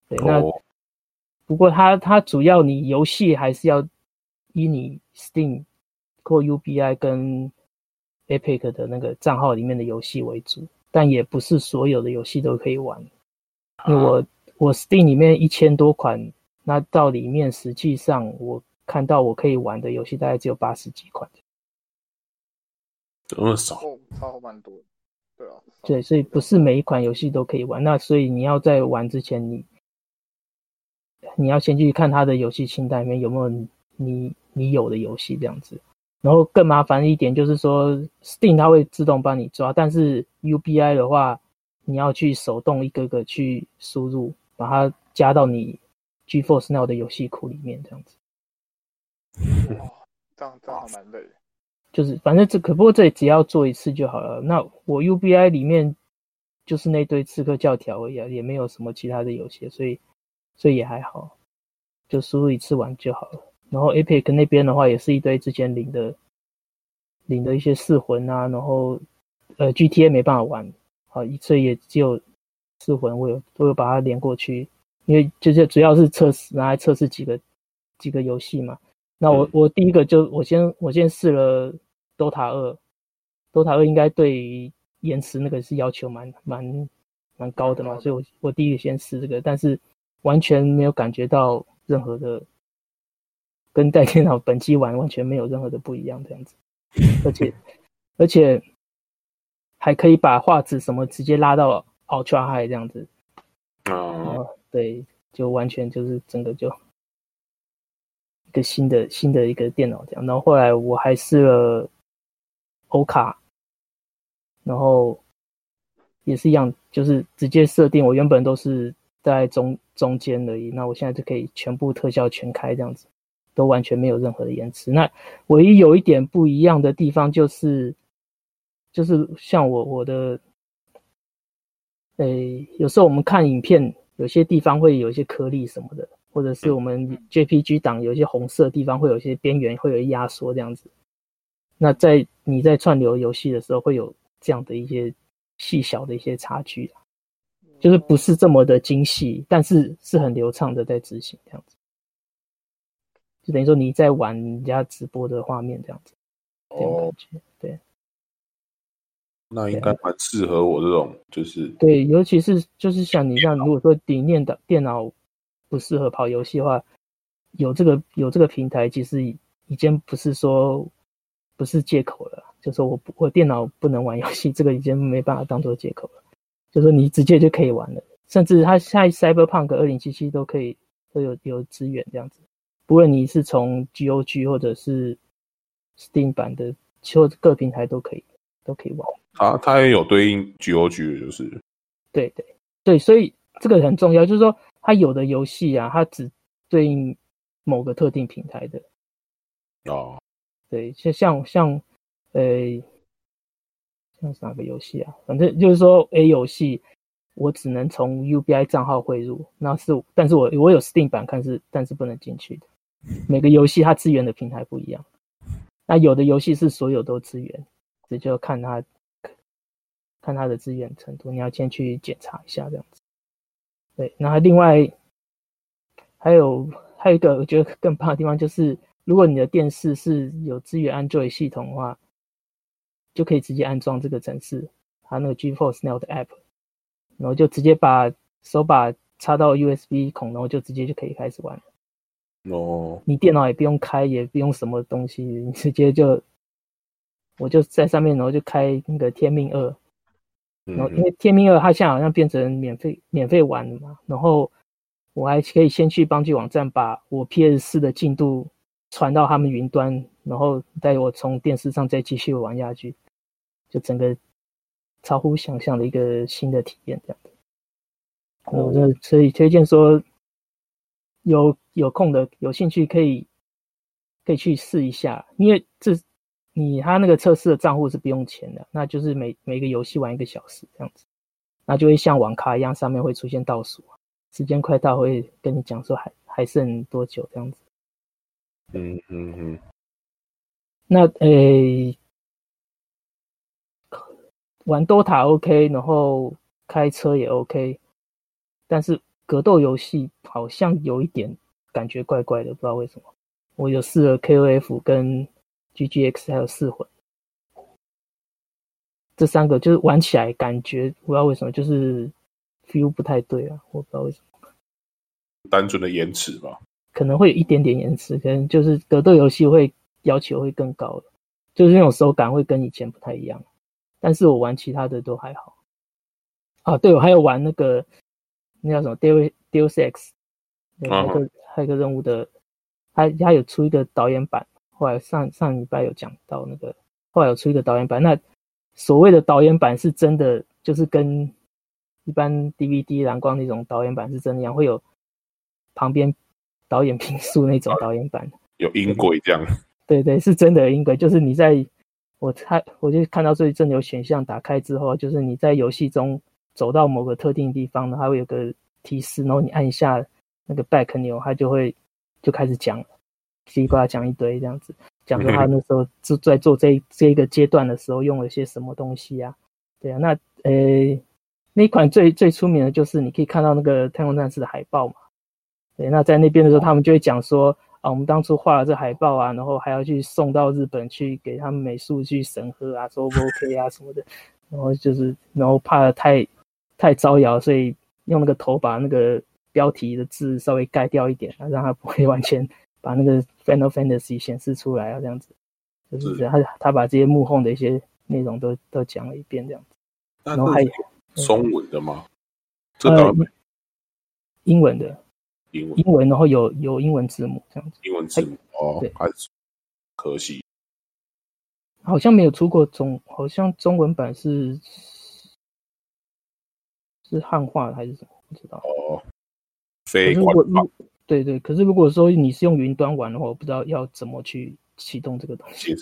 对，那不过它它主要你游戏还是要以你 Steam 或 UBI 跟 Epic 的那个账号里面的游戏为主，但也不是所有的游戏都可以玩。因为我我 Steam 里面一千多款，那到里面实际上我看到我可以玩的游戏大概只有八十几款，这么少，超蛮多。对啊，对，所以不是每一款游戏都可以玩。那所以你要在玩之前，你你要先去看它的游戏清单里面有没有你你有的游戏这样子。然后更麻烦一点就是说，Steam 它会自动帮你抓，但是 UBI 的话，你要去手动一个个去输入，把它加到你 GeForce Now 的游戏库里面，这样子。哇，这样这样还蛮累。就是反正这可不过这只要做一次就好了。那我 UBI 里面就是那堆刺客教条而已，也没有什么其他的游戏，所以所以也还好，就输入一次玩就好了。然后 Epic 那边的话，也是一堆之前领的领的一些四魂啊，然后呃 GTA 没办法玩，好，所以也只有四魂我有我有把它连过去，因为就是主要是测试拿来测试几个几个游戏嘛。那我我第一个就我先我先试了 Dota 二，Dota 二应该对于延迟那个是要求蛮蛮蛮高的嘛，所以我我第一个先试这个，但是完全没有感觉到任何的。跟带电脑本机玩完全没有任何的不一样，这样子，而且而且还可以把画质什么直接拉到 Ultra High 这样子，哦，对，就完全就是整个就一个新的新的一个电脑这样。然后后来我还试了欧卡，然后也是一样，就是直接设定我原本都是在中中间而已，那我现在就可以全部特效全开这样子。都完全没有任何的延迟。那唯一有一点不一样的地方就是，就是像我我的，诶，有时候我们看影片，有些地方会有一些颗粒什么的，或者是我们 JPG 档有一些红色地方会有一些边缘会有压缩这样子。那在你在串流游戏的时候会有这样的一些细小的一些差距，就是不是这么的精细，但是是很流畅的在执行这样子。就等于说你在玩人家直播的画面这样子，这种感觉，对。那应该蛮适合我这种，就是对，尤其是就是像你这样，如果说底面的电脑不适合跑游戏的话，有这个有这个平台，其实已经不是说不是借口了。就说我我电脑不能玩游戏，这个已经没办法当做借口了。就说你直接就可以玩了，甚至它现在 Cyberpunk 二零七七都可以都有有资源这样子。不论你是从 GOG 或者是 Steam 版的其实各平台都可以都可以玩。它它也有对应 GOG 的就是。对对对，所以这个很重要，就是说它有的游戏啊，它只对应某个特定平台的。哦。对，像像像呃，像是哪个游戏啊？反正就是说 A 游戏。我只能从 UBI 账号汇入，那是，但是我我有 Steam 版看是，但是不能进去的。每个游戏它支援的平台不一样，那有的游戏是所有都支援，这就看它看它的资源程度，你要先去检查一下这样子。对，然后另外还有还有一个我觉得更棒的地方就是，如果你的电视是有支援 Android 系统的话，就可以直接安装这个程式，它那个 GeForce Now 的 App。然后就直接把手把插到 USB 孔，然后就直接就可以开始玩了。哦，你电脑也不用开，也不用什么东西，你直接就，我就在上面，然后就开那个天命二。然后因为天命二它现在好像变成免费免费玩了嘛，然后我还可以先去帮助网站把我 PS 四的进度传到他们云端，然后带我从电视上再继续玩下去，就整个。超乎想象的一个新的体验，这样子。我这所以推荐说，有有空的、有兴趣可以可以去试一下，因为这你他那个测试的账户是不用钱的，那就是每每个游戏玩一个小时这样子，那就会像网咖一样，上面会出现倒数，时间快到会跟你讲说还还剩多久这样子。嗯嗯嗯。那诶。欸玩 DOTA OK，然后开车也 OK，但是格斗游戏好像有一点感觉怪怪的，不知道为什么。我有试了 KOF 跟 GGX 还有四魂，这三个就是玩起来感觉不知道为什么，就是 feel 不太对啊，我不知道为什么。单纯的延迟吧？可能会有一点点延迟，可能就是格斗游戏会要求会更高，就是那种手感会跟以前不太一样。但是我玩其他的都还好，啊，对，我还有玩那个那叫什么 Deus Deus Ex，还有一个还有一个任务的，他他有出一个导演版，后来上上礼拜有讲到那个，后来有出一个导演版，那所谓的导演版是真的，就是跟一般 DVD 蓝光那种导演版是真的一样，会有旁边导演评述那种导演版，有音轨这样，对，对对，是真的音轨，就是你在。我猜，我就看到这里真的有选项打开之后，就是你在游戏中走到某个特定地方呢，它会有个提示，然后你按一下那个 back 钮，它就会就开始讲，叽里呱啦讲一堆这样子，讲说 他那时候就在做这这一个阶段的时候用了些什么东西啊？对啊，那呃那一款最最出名的就是你可以看到那个《太空战士》的海报嘛？对，那在那边的时候，他们就会讲说。啊，我们当初画了这海报啊，然后还要去送到日本去给他们美术去审核啊，说 OK 啊什么的，然后就是，然后怕太太招摇，所以用那个头把那个标题的字稍微盖掉一点啊，让它不会完全把那个 Final Fantasy 显示出来啊，这样子，就是他他把这些幕后的一些内容都都讲了一遍这样子，然后还有中文的吗？呃，英文的。英文，然后有有英文字幕这样子。英文字幕哦，对，还是可惜，好像没有出过中，好像中文版是是汉化还是什么？不知道哦。非如果如对对，可是如果说你是用云端玩的话，我不知道要怎么去启动这个东西。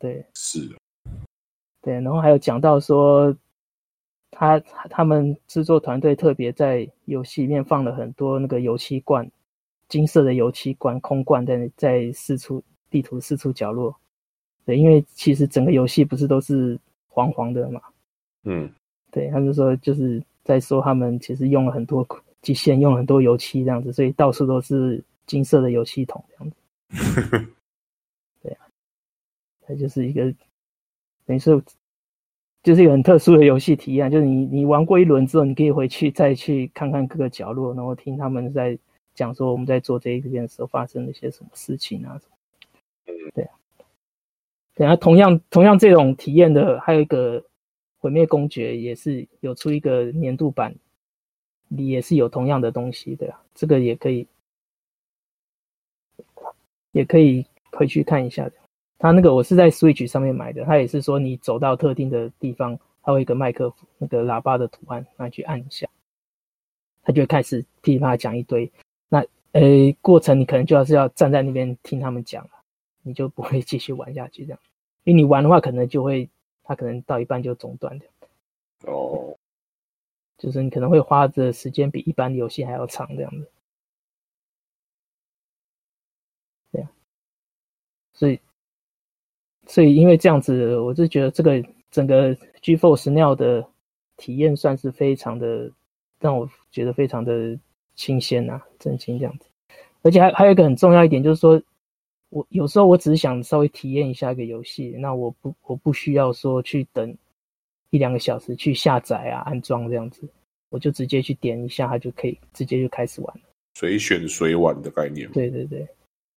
对，是。对，然后还有讲到说。他他们制作团队特别在游戏里面放了很多那个油漆罐，金色的油漆罐，空罐在在四处地图四处角落。对，因为其实整个游戏不是都是黄黄的嘛。嗯，对，他们说就是在说他们其实用了很多机械，用了很多油漆这样子，所以到处都是金色的油漆桶这样子。对啊，它就是一个等于说。就是一个很特殊的游戏体验，就是你你玩过一轮之后，你可以回去再去看看各个角落，然后听他们在讲说我们在做这一边的时候发生了一些什么事情啊什么。对啊，对啊，同样同样这种体验的还有一个毁灭公爵也是有出一个年度版，你你也是有同样的东西的，这个也可以也可以回去看一下的。它那个我是在 Switch 上面买的，它也是说你走到特定的地方，它会有一个麦克风那个喇叭的图案，那去按一下，它就开始噼里啪啦讲一堆。那呃过程你可能就要是要站在那边听他们讲了，你就不会继续玩下去这样，因为你玩的话可能就会它可能到一半就中断掉。哦，就是你可能会花的时间比一般游戏还要长这样子。对啊，所以。所以，因为这样子，我就觉得这个整个 g force now 的体验算是非常的，让我觉得非常的新鲜啊，震惊这样子。而且还还有一个很重要一点，就是说我有时候我只是想稍微体验一下一个游戏，那我不我不需要说去等一两个小时去下载啊、安装这样子，我就直接去点一下，它就可以直接就开始玩了。随选随玩的概念。对对对，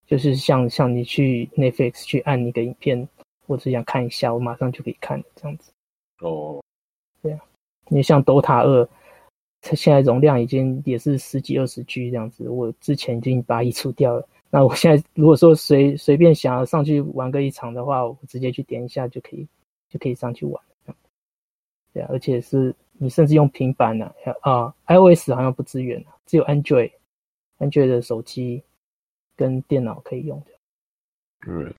就是像像你去 Netflix 去按一个影片。我只想看一下，我马上就可以看这样子。哦，对啊，因为像 Dota 二，它现在容量已经也是十几二十 G 这样子，我之前已经把它移除掉了。那我现在如果说随随便想要上去玩个一场的话，我直接去点一下就可以，就可以上去玩。对啊，而且是你甚至用平板呢，啊，iOS 好像不支援，只有 Android，Android 的手机跟电脑可以用的。嗯。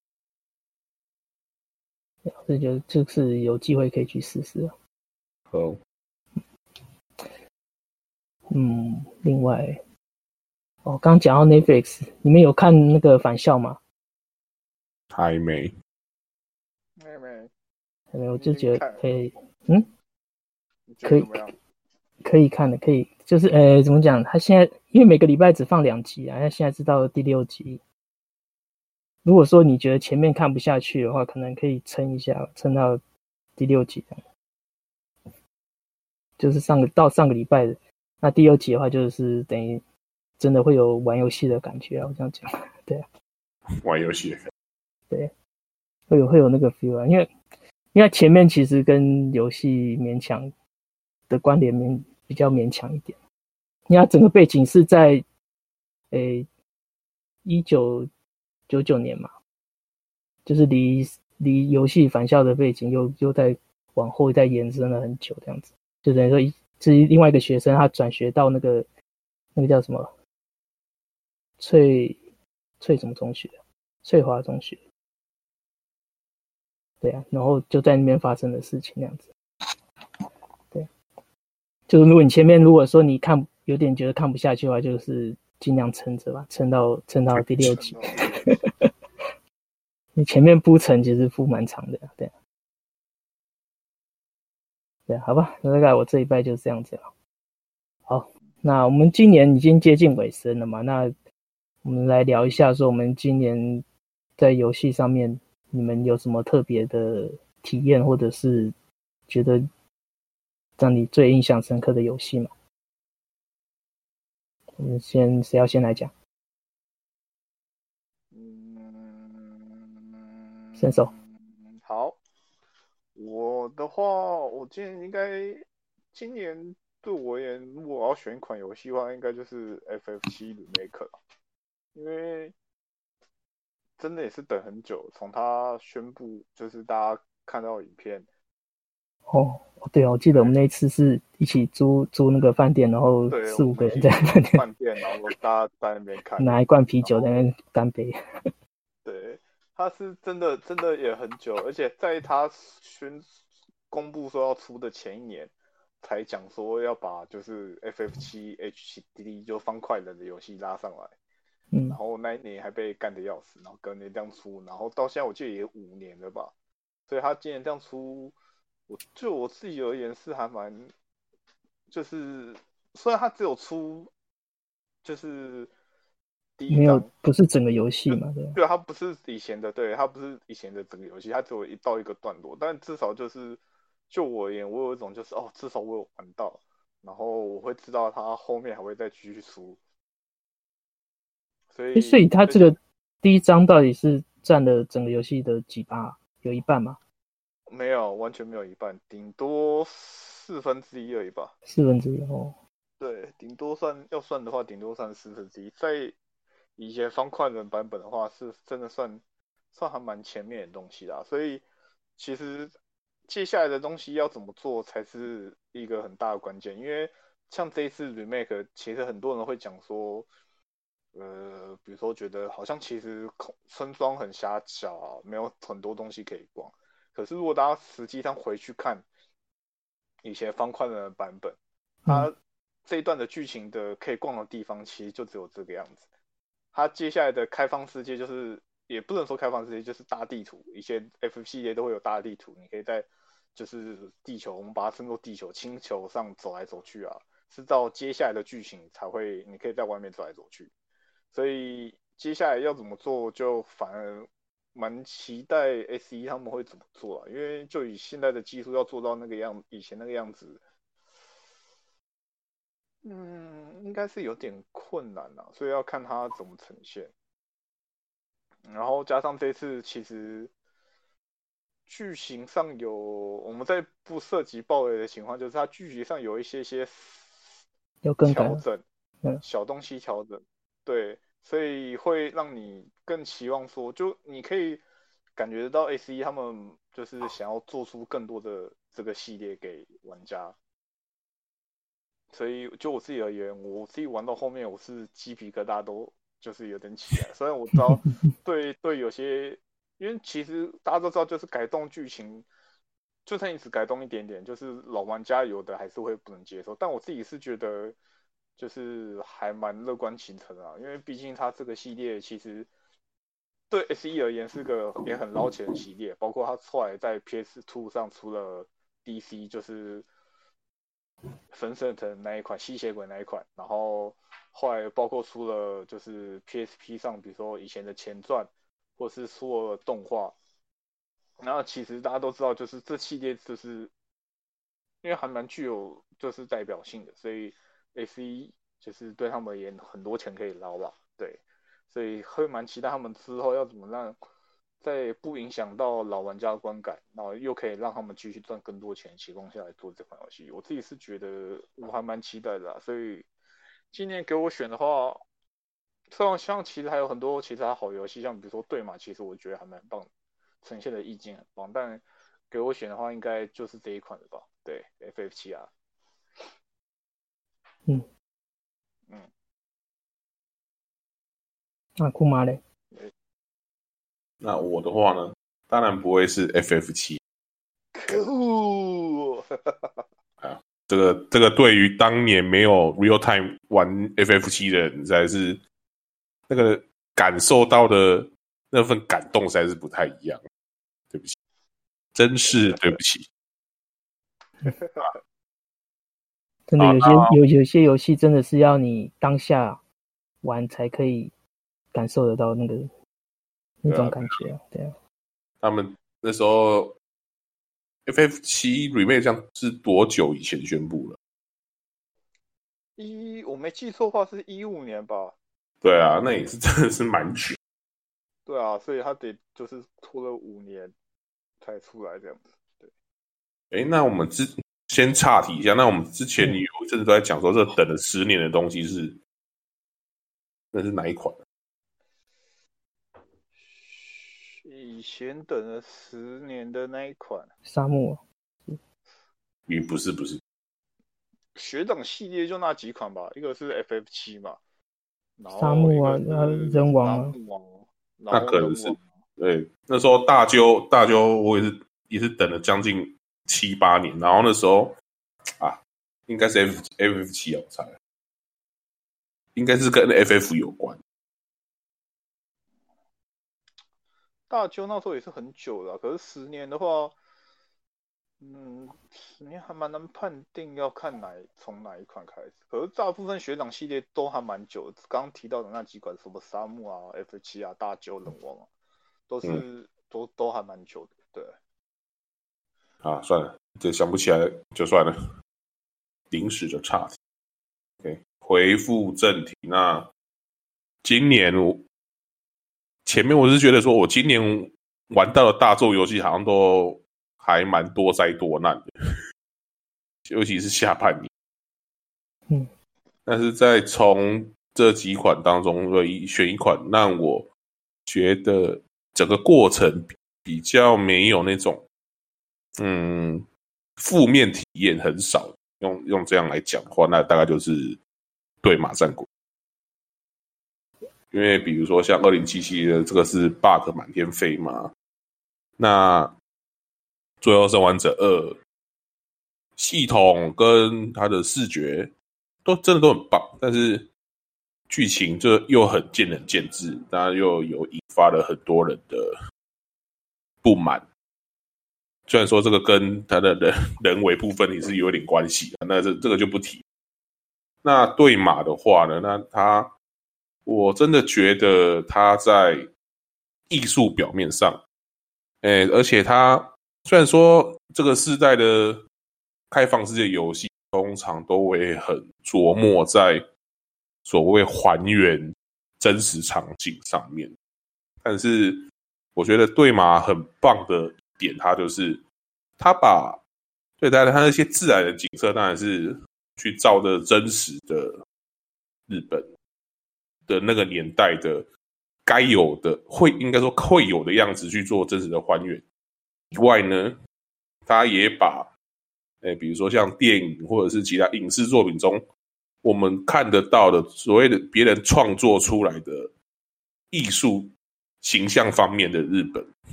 这就就是有机会可以去试试啊。好，嗯，另外，哦，刚讲到 Netflix，你们有看那个返校吗？还没，还没，还没，我就觉得可以，嗯，可以，可以看的，可以，就是呃，怎么讲？他现在因为每个礼拜只放两集啊，他现在是到第六集。如果说你觉得前面看不下去的话，可能可以撑一下，撑到第六集。就是上个到上个礼拜的，那第六集的话，就是等于真的会有玩游戏的感觉啊！我这样讲，对啊，玩游戏，对，会有会有那个 feel 啊，因为因为前面其实跟游戏勉强的关联面比较勉强一点，你看整个背景是在诶一九。九九年嘛，就是离离游戏返校的背景又又在往后再延伸了很久，这样子，就等于说，至于另外一个学生，他转学到那个那个叫什么？翠翠什么中学，翠华中学，对啊，然后就在那边发生的事情那样子，就是如果你前面如果说你看有点觉得看不下去的话，就是尽量撑着吧，撑到撑到第六集。你前面铺陈其实铺蛮长的，对，对，好吧，那大概我这一拜就是这样子了。好，那我们今年已经接近尾声了嘛，那我们来聊一下，说我们今年在游戏上面，你们有什么特别的体验，或者是觉得让你最印象深刻的游戏吗？我们先谁要先来讲？伸手。好，我的话，我今年应该今年对我而言，如果我要选一款游戏的话，应该就是 FF 七 Remake 了，因为真的也是等很久，从他宣布就是大家看到影片。哦，对哦，我记得我们那一次是一起租租那个饭店，然后四五个人在饭店，饭店，然后大家在那边看，拿一罐啤酒在那边干杯。对。他是真的，真的也很久，而且在他宣公布说要出的前一年，才讲说要把就是 FF 七 HD 就方块人的游戏拉上来，嗯，然后那一年还被干的要死，然后隔年这样出，然后到现在我记得也五年了吧，所以他今年这样出，我就我自己而言是还蛮，就是虽然它只有出，就是。没有，不是整个游戏嘛？对，对，它不是以前的，对，它不是以前的整个游戏，它只有一到一个段落。但至少就是，就我而言，我有一种就是，哦，至少我有玩到，然后我会知道它后面还会再继续出。所以，所以它这个第一章到底是占了整个游戏的几趴？有一半吗？没有，完全没有一半，顶多四分之一而已吧。四分之一哦。对，顶多算要算的话，顶多算四分之一，在。以前方块人版本的话，是真的算算还蛮前面的东西啦。所以其实接下来的东西要怎么做才是一个很大的关键。因为像这一次 remake，其实很多人会讲说，呃，比如说觉得好像其实村庄很狭小啊，没有很多东西可以逛。可是如果大家实际上回去看以前方块的版本，它这一段的剧情的可以逛的地方，其实就只有这个样子。它接下来的开放世界就是，也不能说开放世界，就是大地图。以前 FF 系列都会有大地图，你可以在就是地球，我们把它称作地球星球上走来走去啊。是到接下来的剧情才会，你可以在外面走来走去。所以接下来要怎么做，就反而蛮期待 SE 他们会怎么做啊。因为就以现在的技术要做到那个样，以前那个样子。嗯，应该是有点困难啊，所以要看他怎么呈现。然后加上这次其实剧情上有，我们在不涉及暴雷的情况，就是它剧情上有一些些要更调整，嗯，小东西调整，对，所以会让你更期望说，就你可以感觉得到 SE 他们就是想要做出更多的这个系列给玩家。所以，就我自己而言，我自己玩到后面，我是鸡皮疙瘩都就是有点起来。虽然我知道 对，对对，有些，因为其实大家都知道，就是改动剧情，就算你只改动一点点，就是老玩家有的还是会不能接受。但我自己是觉得，就是还蛮乐观其成啊，因为毕竟它这个系列其实对 SE 而言是个也很捞钱的系列，包括它后来在 P S Two 上出了 DC，就是。粉身的那一款吸血鬼那一款，然后后来包括出了就是 PSP 上，比如说以前的前传，或是出了动画，然后其实大家都知道，就是这系列就是因为还蛮具有就是代表性的，所以 A.C. 就是对他们而言很多钱可以捞吧，对，所以会蛮期待他们之后要怎么让。在不影响到老玩家的观感，然后又可以让他们继续赚更多钱的情况下来做这款游戏，我自己是觉得我还蛮期待的啊。所以今年给我选的话，虽然像其实还有很多其他好游戏，像比如说对马，其实我觉得还蛮棒，呈现的意境很棒。但给我选的话，应该就是这一款了吧？对，FF7 嗯嗯，那库马嘞？那我的话呢，当然不会是 FF 七。可恶！啊，这个这个对于当年没有 real time 玩 FF 七的人，实在是那个感受到的那份感动，实在是不太一样。对不起，真是对不起。真的有些有有些游戏真的是要你当下玩才可以感受得到那个。那种感觉，啊，对啊。他们那时候 FF 七 remake 这样是多久以前宣布了？一我没记错的话是一五年吧？对啊，那也是 真的是蛮久。对啊，所以他得就是拖了五年才出来这样子。对。哎，那我们之先岔题一下，那我们之前有一阵子都在讲说，这等了十年的东西是，那是哪一款？以前等了十年的那一款。沙漠，也不是不是，学长系列就那几款吧，一个是 FF 七嘛，沙漠啊，人王啊，那可能是对，那时候大鸠大鸠我也是也是等了将近七八年，然后那时候啊，应该是 F FF 七啊，我猜，应该是跟 FF 有关。大鸠那时候也是很久了，可是十年的话，嗯，十年还蛮难判定要看哪从哪一款开始。可是大部分学长系列都还蛮久的，刚刚提到的那几款什么沙漠啊、F 七啊、大鸠、人王啊，都是、嗯、都都还蛮久的。对，啊，算了，这想不起来就算了，临时的岔题。OK，回复正题，那今年我。前面我是觉得说，我今年玩到的大作游戏好像都还蛮多灾多难的，尤其是下半年。嗯，但是在从这几款当中，选一款让我觉得整个过程比较没有那种嗯负面体验很少。用用这样来讲的话，那大概就是对马战鬼。因为比如说像二零七七的这个是 bug 满天飞嘛，那最后生还者二系统跟它的视觉都真的都很棒，但是剧情就又很见仁见智，当然又有引发了很多人的不满。虽然说这个跟他的人人为部分也是有点关系，那这这个就不提。那对马的话呢，那他我真的觉得他在艺术表面上，哎，而且他虽然说这个世代的开放世界游戏通常都会很琢磨在所谓还原真实场景上面，但是我觉得对马很棒的。点他就是，他把对待他那些自然的景色，当然是去照着真实的日本的那个年代的该有的会应该说会有的样子去做真实的还原。以外呢，他也把，哎，比如说像电影或者是其他影视作品中我们看得到的所谓的别人创作出来的艺术形象方面的日本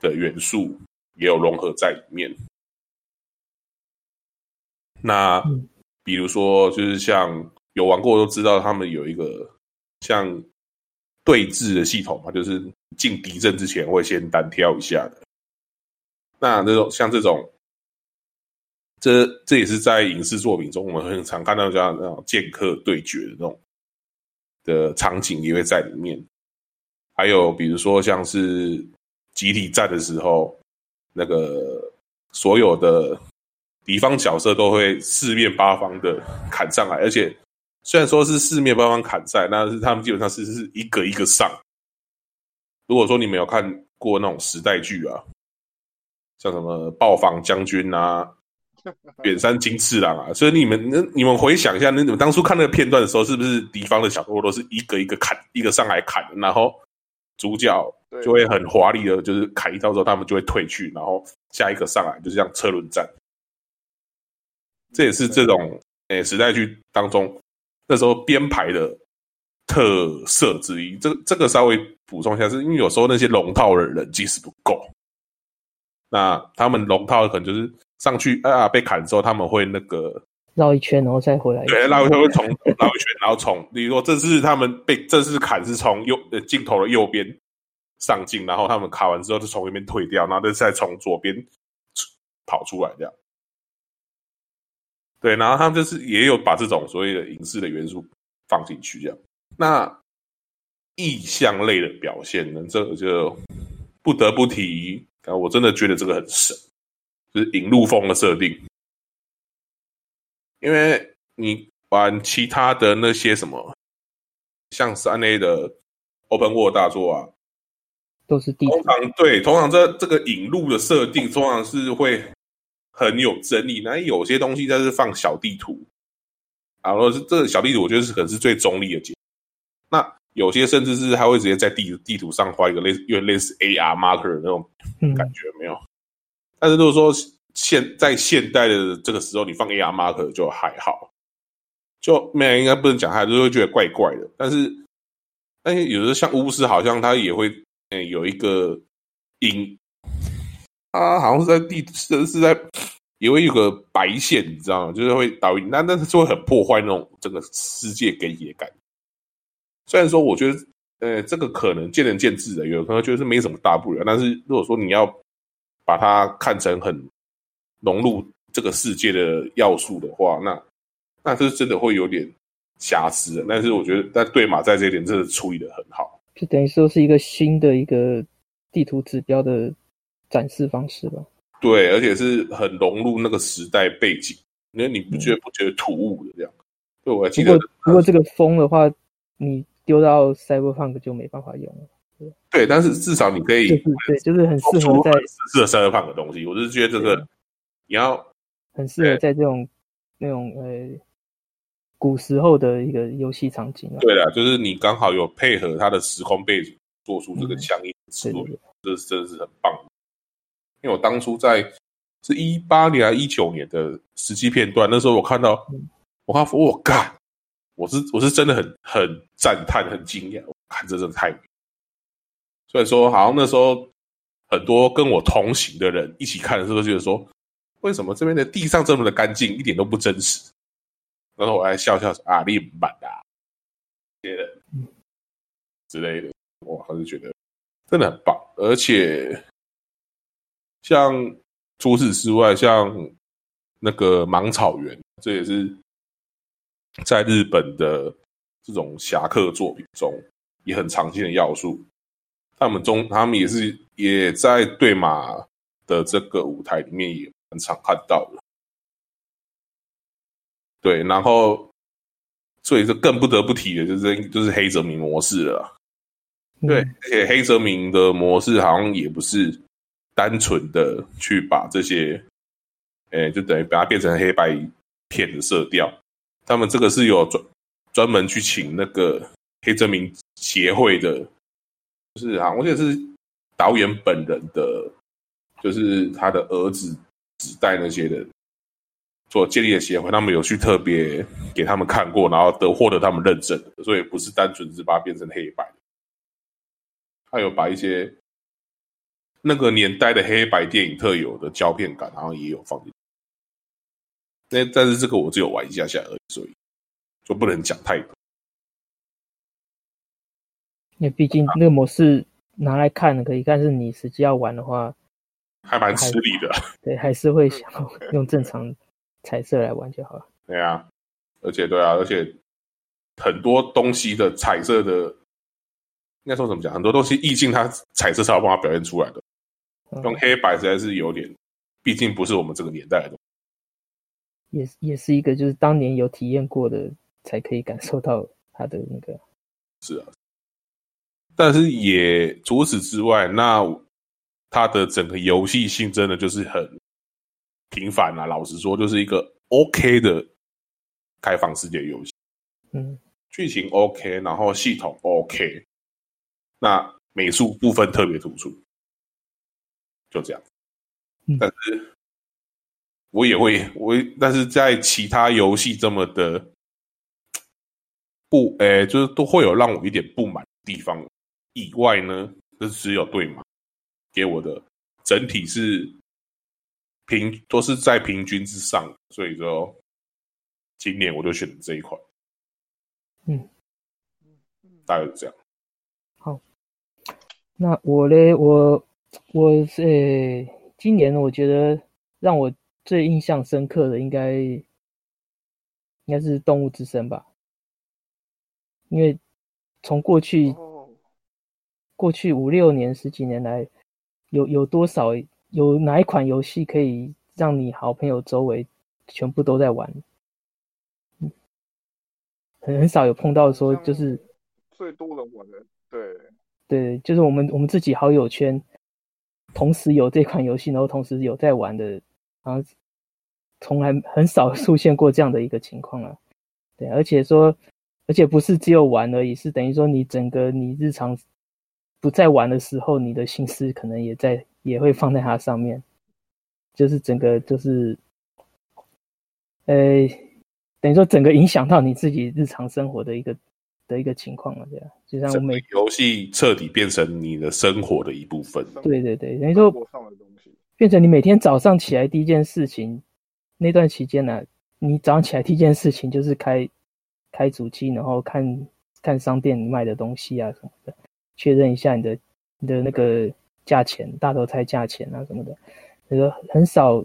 的元素。也有融合在里面。那比如说，就是像有玩过都知道，他们有一个像对峙的系统嘛，就是进敌阵之前会先单挑一下的。那那种像这种，这这也是在影视作品中我们很常看到这样那种剑客对决的那种的场景也会在里面。还有比如说像是集体战的时候。那个所有的敌方角色都会四面八方的砍上来，而且虽然说是四面八方砍赛，但是他们基本上是是一个一个上。如果说你没有看过那种时代剧啊，像什么暴房将军啊、远山金次郎啊，所以你们那你们回想一下，那你们当初看那个片段的时候，是不是敌方的小偷都是一个一个砍，一个上来砍，然后主角？就会很华丽的，就是砍一刀之后，他们就会退去，然后下一个上来，就是这样车轮战。这也是这种诶、欸、时代剧当中那时候编排的特色之一。这这个稍微补充一下，是因为有时候那些龙套的人技术不够，那他们龙套可能就是上去啊被砍之后，他们会那个绕一圈，然后再回来。对，绕一圈会从绕一圈，然后从，比如说这次他们被这次砍是从右呃镜头的右边。上镜，然后他们卡完之后就从那边退掉，然后再从左边跑出来，这样。对，然后他们就是也有把这种所谓的影视的元素放进去，这样。那意象类的表现呢，这个就不得不提，啊，我真的觉得这个很神，就是引路风的设定。因为你玩其他的那些什么，像三 A 的 Open World 大作啊。都是地图。通常对，通常这这个引路的设定，通常是会很有争议。那有些东西它是放小地图，然后是这个小地图，我觉得是可能是最中立的解。那有些甚至是它会直接在地地图上画一个类似，有点类似 AR marker 的那种感觉，没有。嗯、但是如果说现在现代的这个时候，你放 AR marker 就还好，就没人应该不能讲，他就会觉得怪怪的。但是，但是有的像巫师，好像他也会。有一个影，啊，好像是在地是是在，也会有个白线，你知道吗？就是会导引，那那是会很破坏那种整个世界给你的感觉。虽然说，我觉得，呃，这个可能见仁见智的，有可能觉得是没什么大不了。但是如果说你要把它看成很融入这个世界的要素的话，那那是真的会有点瑕疵的。但是我觉得，但对马在这一点真的处理的很好。就等于说是一个新的一个地图指标的展示方式吧。对，而且是很融入那个时代背景，因为你不觉得不觉得突兀的这样？对，我还记得。如果这个风的话，你丢到 Cyberpunk 就没办法用了。对，对，但是至少你可以，就是对，就是很适合在适合 Cyberpunk 的东西。我是觉得这个你要很适合在这种那种呃。古时候的一个游戏场景啊，对了，就是你刚好有配合它的时空背景，做出这个相应的词。这真的是很棒。因为我当初在是一八年还是一九年的实际片段，那时候我看到，我看我干，我是我是真的很很赞叹，很惊讶，我看这真的太美。所以说，好像那时候很多跟我同行的人一起看的时候，觉得说，为什么这边的地上这么的干净，一点都不真实？然后我还笑笑说啊，你满啊，别的之类的，我还是觉得真的很棒。而且，像除此之外，像那个芒草原，这也是在日本的这种侠客作品中也很常见的要素。他们中，他们也是也在对马的这个舞台里面也很常看到的。对，然后，所以这更不得不提的就是就是黑泽明模式了。对，而且黑泽明的模式好像也不是单纯的去把这些，诶，就等于把它变成黑白片的色调。他们这个是有专专门去请那个黑泽明协会的，就是啊，我记得是导演本人的，就是他的儿子子代那些的。所建立的协会，他们有去特别给他们看过，然后得获得他们认证，所以不是单纯只把它变成黑白。他有把一些那个年代的黑白电影特有的胶片感，然后也有放进但是这个我只有玩一下下而已，所以就不能讲太多。因为毕竟那个模式拿来看可以，但是你实际要玩的话，还蛮吃力的。对，还是会想用正常。彩色来玩就好了。对啊，而且对啊，而且很多东西的彩色的，应该说怎么讲？很多东西意境它彩色是要帮它表现出来的，嗯、用黑白实在是有点，毕竟不是我们这个年代的东西。也也是一个，就是当年有体验过的才可以感受到它的那个。是啊，但是也除此之外，那它的整个游戏性真的就是很。平凡啊，老实说，就是一个 OK 的开放世界游戏。嗯，剧情 OK，然后系统 OK，那美术部分特别突出，就这样。嗯、但是，我也会，我但是在其他游戏这么的不，诶，就是都会有让我一点不满的地方以外呢，就只有对马给我的整体是。平都是在平均之上，所以说今年我就选这一款。嗯，大概是这样。好，那我嘞，我我是、欸、今年我觉得让我最印象深刻的应该应该是《动物之声》吧，因为从过去过去五六年十几年来，有有多少？有哪一款游戏可以让你好朋友周围全部都在玩？嗯，很很少有碰到说就是最多人玩的，对对，就是我们我们自己好友圈同时有这款游戏，然后同时有在玩的，然后从来很少出现过这样的一个情况了。对，而且说，而且不是只有玩而已，是等于说你整个你日常不在玩的时候，你的心思可能也在。也会放在它上面，就是整个就是，呃，等于说整个影响到你自己日常生活的一个的一个情况了，这样，就像我每游戏彻底变成你的生活的一部分。对对对，等于说变成你每天早上起来第一件事情，那段期间呢、啊，你早上起来第一件事情就是开开主机，然后看看商店卖的东西啊什么的，确认一下你的你的那个。价钱，大头菜价钱啊什么的，那个很少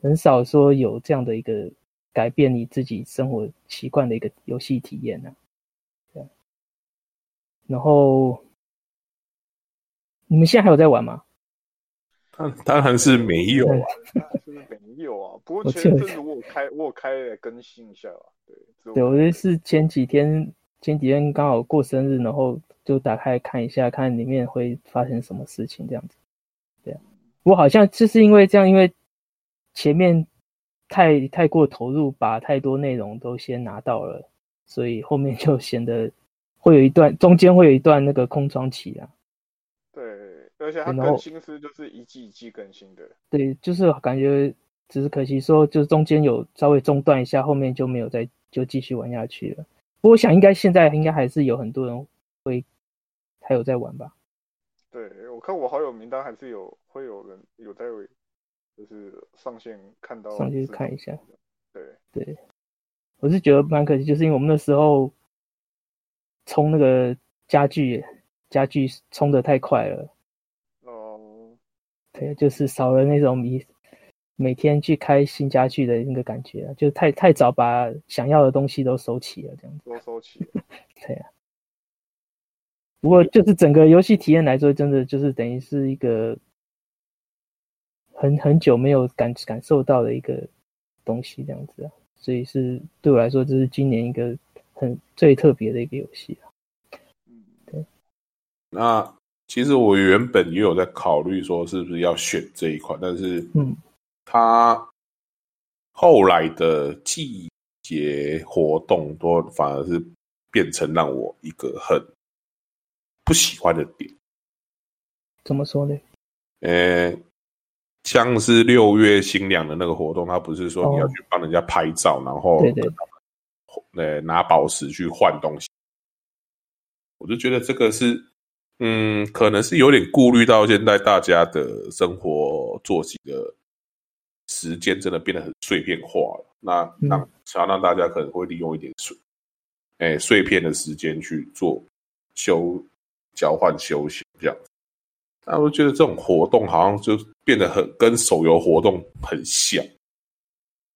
很少说有这样的一个改变你自己生活习惯的一个游戏体验呢、啊。对，然后你们现在还有在玩吗？当当然是没有啊，是没有啊。不过前阵子我有开，我有开来更新一下啊。对，对，我觉得是前几天前几天刚好过生日，然后。就打开看一下，看里面会发生什么事情，这样子。对啊，我好像就是因为这样，因为前面太太过投入，把太多内容都先拿到了，所以后面就显得会有一段中间会有一段那个空窗期啊。对，而且它更新是就是一季一季更新的。对，就是感觉只是可惜说，就是中间有稍微中断一下，后面就没有再就继续玩下去了。不过我想应该现在应该还是有很多人会还有在玩吧。对，我看我好友名单还是有会有人有在就是上线看到上去看一下。对对，我是觉得蛮可惜，就是因为我们那时候冲那个家具家具冲的太快了。哦，对，就是少了那种迷每天去开新家具的那个感觉，就太太早把想要的东西都收齐了，这样子都收齐了。对啊。不过，就是整个游戏体验来说，真的就是等于是一个很很久没有感感受到的一个东西，这样子啊。所以是对我来说，这是今年一个很最特别的一个游戏啊。嗯，对。那其实我原本也有在考虑说，是不是要选这一款，但是，嗯，它后来的季节活动多反而是变成让我一个很。不喜欢的点，怎么说呢？呃，像是六月新娘的那个活动，他不是说你要去帮人家拍照，哦、然后对对，呃，拿宝石去换东西。我就觉得这个是，嗯，可能是有点顾虑到现在大家的生活作息的时间真的变得很碎片化了。那让、嗯、想要让大家可能会利用一点碎，哎，碎片的时间去做修。交换休息这样子，那我觉得这种活动好像就变得很跟手游活动很像，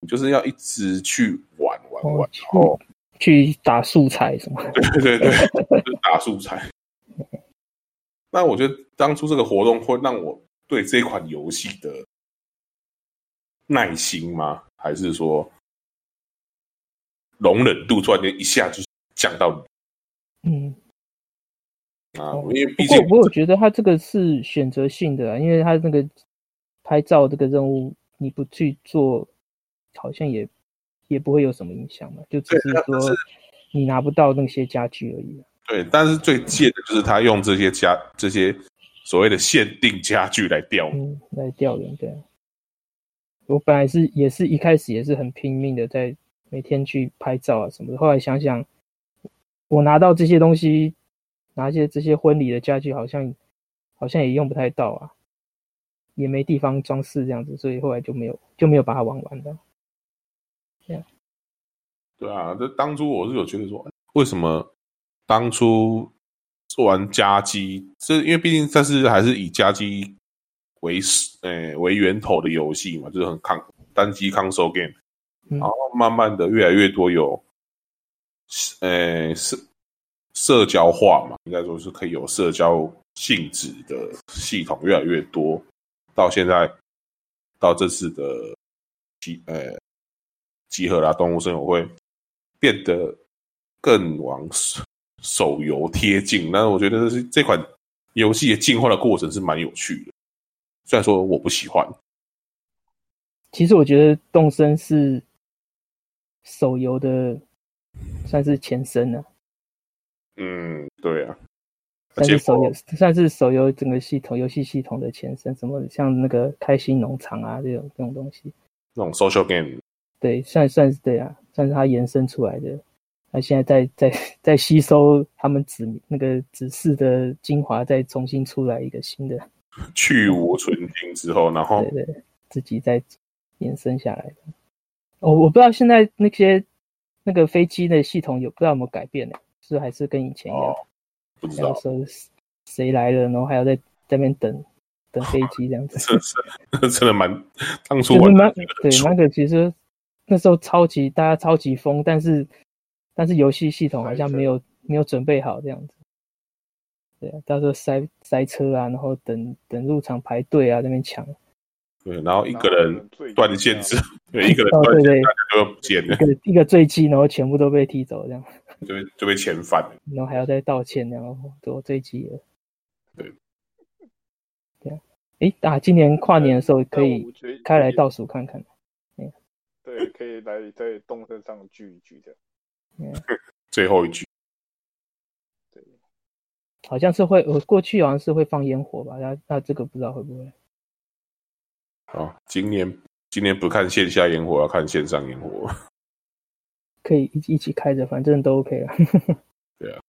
就是要一直去玩玩玩，然后去打素材什么？对对对，就打素材。那我觉得当初这个活动会让我对这款游戏的耐心吗？还是说容忍度突然间一下就降到？嗯。啊，因为毕竟不过，我觉得他这个是选择性的啊，因为他那个拍照这个任务，你不去做，好像也也不会有什么影响嘛，就只是说你拿不到那些家具而已。对，但是最贱的就是他用这些家这些所谓的限定家具来钓，嗯，来钓人。对，我本来是也是一开始也是很拼命的在每天去拍照啊什么的，后来想想，我拿到这些东西。拿些这些婚礼的家具，好像好像也用不太到啊，也没地方装饰这样子，所以后来就没有就没有把它玩完的。这样。对啊，这当初我是有觉得说，为什么当初做完家机，这因为毕竟这是还是以家机为诶、欸、为源头的游戏嘛，就是很抗单机 console game，然后慢慢的越来越多有，诶、欸、是。社交化嘛，应该说是可以有社交性质的系统越来越多。到现在，到这次的集呃集合啦动物森友会，变得更往手游贴近。那我觉得这是这款游戏的进化的过程是蛮有趣的。虽然说我不喜欢，其实我觉得动森是手游的算是前身了。嗯，对啊，算是手游，算是手游整个系统、游戏系统的前身，什么像那个开心农场啊，这种这种东西，那种 social game，对，算算是对啊，算是它延伸出来的。它现在在在在吸收他们指那个指示的精华，再重新出来一个新的，去芜存精之后，然后对对，自己再延伸下来的。哦，我不知道现在那些那个飞机的系统有不知道有没有改变呢？是还是跟以前一样？哦、不知道说谁来了，然后还要在在那边等等飞机这样子。真的蛮当初玩蛮对那个其实那时候超级大家超级疯，但是但是游戏系统好像没有没有准备好这样子。对啊，到时候塞塞车啊，然后等等入场排队啊，那边抢。对，然后一个人断线之后，对一个人断线，大家都不见了。一个一个坠机，然后全部都被踢走这样。就被就被遣返，然后还要再道歉，然后多追击了。对，对啊，哎，啊，今年跨年的时候可以开来倒数看看。对，可以来在动身上聚一聚的。最后一句。对，好像是会，我过去好像是会放烟火吧，那那这个不知道会不会。好，今年今年不看线下烟火，要看线上烟火。可以一一起开着，反正都 OK 了。对啊。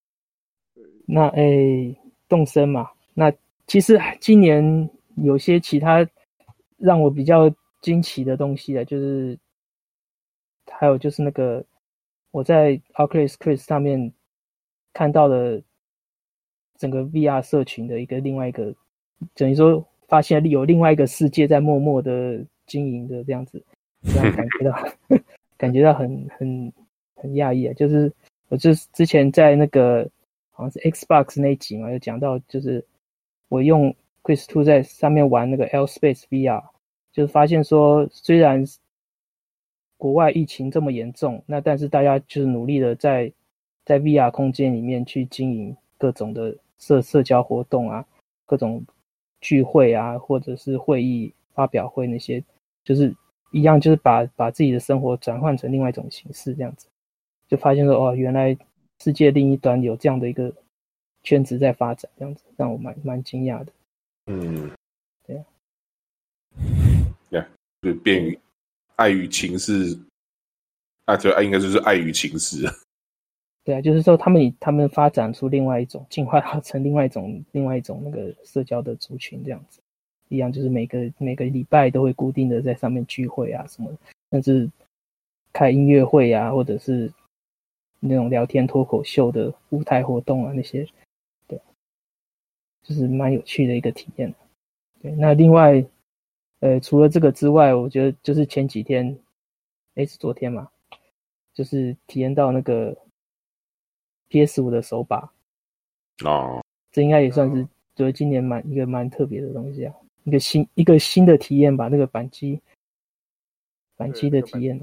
那诶，动身嘛，那其实今年有些其他让我比较惊奇的东西啊，就是还有就是那个我在 Oculus Quest 上面看到的整个 VR 社群的一个另外一个，等于说发现有另外一个世界在默默的经营的这样子，让感觉到 感觉到很很很讶异啊，就是我就是之前在那个。好像是 Xbox 那一集嘛，有讲到，就是我用 Quest 2在上面玩那个 L-Space VR，就是发现说，虽然国外疫情这么严重，那但是大家就是努力的在在 VR 空间里面去经营各种的社社交活动啊，各种聚会啊，或者是会议、发表会那些，就是一样，就是把把自己的生活转换成另外一种形式，这样子，就发现说，哦，原来。世界另一端有这样的一个圈子在发展，这样子让我蛮蛮惊讶的。嗯，对啊，对，就便于爱与情是，啊，就应该就是爱与情是。对啊，就是说他们以他们发展出另外一种进化成另外一种另外一种那个社交的族群，这样子一样，就是每个每个礼拜都会固定的在上面聚会啊什么，甚至开音乐会啊，或者是。那种聊天脱口秀的舞台活动啊，那些，对，就是蛮有趣的一个体验。对，那另外，呃，除了这个之外，我觉得就是前几天，诶，是昨天嘛，就是体验到那个 PS 五的手把。哦，这应该也算是觉得今年蛮一个蛮特别的东西啊，一个新一个新的体验吧，那个扳机，扳机的体验。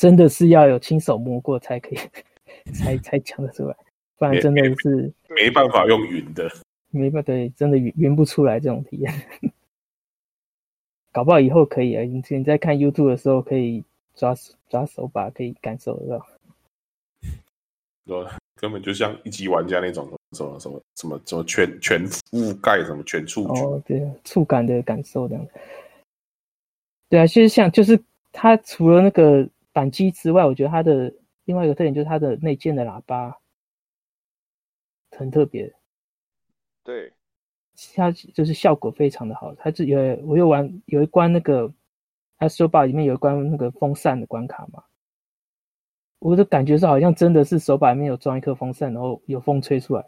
真的是要有亲手摸过才可以，才 才讲得出来，不然真的是没，没办法用云的，没办法，对，真的云云不出来这种体验。搞不好以后可以啊，你你在看 YouTube 的时候可以抓抓手把，可以感受得到。对根本就像一级玩家那种什么什么什么什么全全覆盖什么全触哦，对，触感的感受这样。对啊，其实像就是它除了那个。扳机之外，我觉得它的另外一个特点就是它的内建的喇叭很特别。对，它就是效果非常的好。它是有我有玩有一关那个 Astro Bar 里面有一关那个风扇的关卡嘛，我的感觉是好像真的是手把里面有装一颗风扇，然后有风吹出来。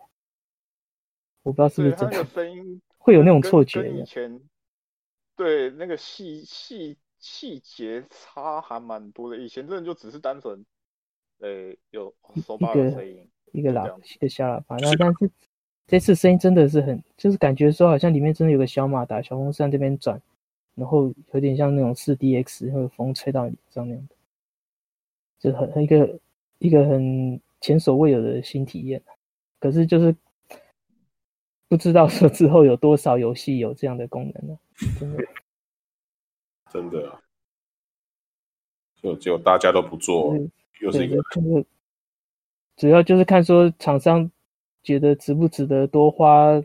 我不知道是不是真的，声音会有那种错觉。以前对那个细细。细节差还蛮多的，以前真的就只是单纯，呃、欸，有手把的声音，一个喇一个小喇叭，然后但是这次声音真的是很，就是感觉说好像里面真的有个小马达、小风扇这边转，然后有点像那种四 DX，然后风吹到你上面的，就很一个一个很前所未有的新体验。可是就是不知道说之后有多少游戏有这样的功能呢？真的。真的、啊，就就大家都不做，嗯、又是一个。主要就是看说厂商觉得值不值得多花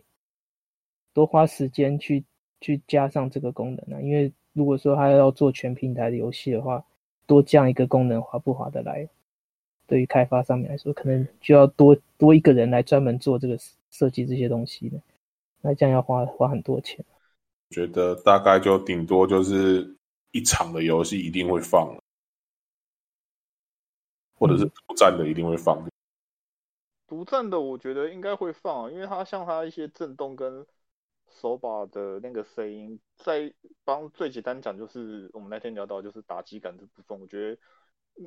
多花时间去去加上这个功能啊？因为如果说他要做全平台的游戏的话，多这样一个功能划不划得来？对于开发上面来说，可能就要多多一个人来专门做这个设计这些东西的，那这样要花花很多钱。觉得大概就顶多就是。一场的游戏一定会放，或者是独占的一定会放。独占的我觉得应该会放，因为它像它一些震动跟手把的那个声音，在帮最简单讲就是我们那天聊到就是打击感这部分，我觉得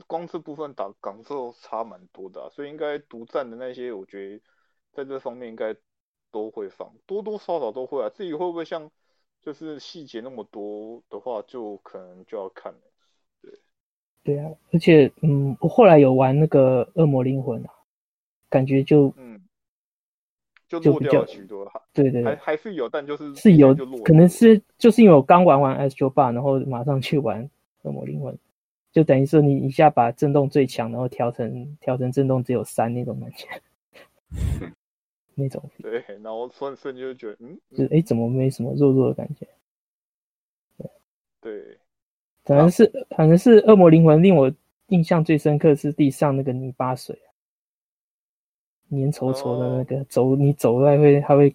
光这部分打感受差蛮多的啊，所以应该独占的那些，我觉得在这方面应该都会放，多多少少都会啊。至于会不会像？就是细节那么多的话，就可能就要看了。对，对啊，而且嗯，我后来有玩那个《恶魔灵魂》啊，感觉就嗯，就落掉了许多。对对，还还是有，但就是是有，可能是就是因为我刚玩完 Astro Bar，然后马上去玩《恶魔灵魂》，就等于说你一下把震动最强，然后调成调成震动只有三那种感觉。那种。对，然后瞬瞬就觉得，嗯，就哎，怎么没什么弱弱的感觉？对，对，反正是，啊、反正是恶魔灵魂令我印象最深刻是地上那个泥巴水，粘稠稠的那个，哦、走你走来会它会，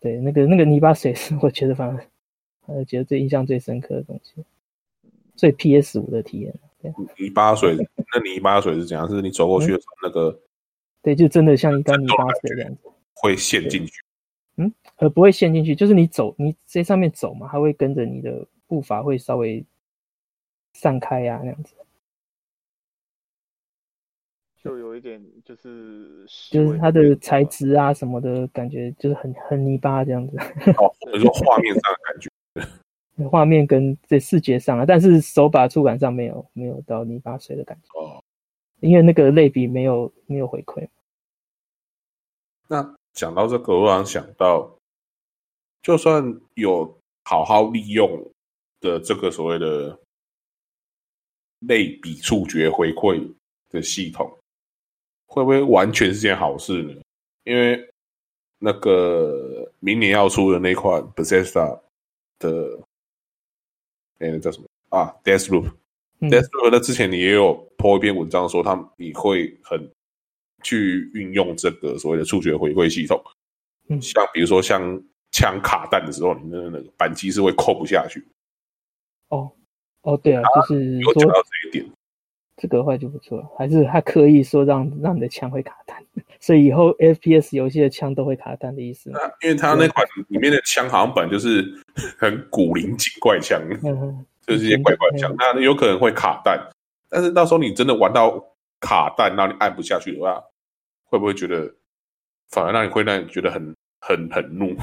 对，那个那个泥巴水是我觉得反正，我觉得最印象最深刻的东西，最 PS 五的体验。泥巴水，那泥巴水是怎样？是你走过去的时候，那个、嗯，对，就真的像一缸泥巴水这样子，会陷进去。嗯，呃，不会陷进去，就是你走，你在上面走嘛，它会跟着你的步伐会稍微散开呀、啊，那样子。就有一点，就是就是它的材质啊什么的感觉，就是很很泥巴这样子。哦，你说画面上的感觉。画面跟这视觉上啊，但是手把触感上没有没有到泥巴水的感觉哦，因为那个类比没有没有回馈。那讲到这个，我想想到，就算有好好利用的这个所谓的类比触觉回馈的系统，会不会完全是件好事呢？因为那个明年要出的那款 Bethesda 的。哎，那叫什么啊？Dance Loop？Deathloop，Deathloop、嗯。那之前你也有 po 一篇文章说，他们你会很去运用这个所谓的触觉回馈系统。嗯，像比如说像枪卡弹的时候，你的那个扳机是会扣不下去。哦，哦，对啊，就是有讲到这一点，这个话就不错了。还是他刻意说让让你的枪会卡弹，所以以后 FPS 游戏的枪都会卡弹的意思。那因为它那款里面的枪好像本来就是 很古灵精怪枪，嗯、就是一些怪怪枪，嗯、那有可能会卡弹。但是到时候你真的玩到卡弹，让你按不下去的话，会不会觉得反而让你会让你觉得很很很怒？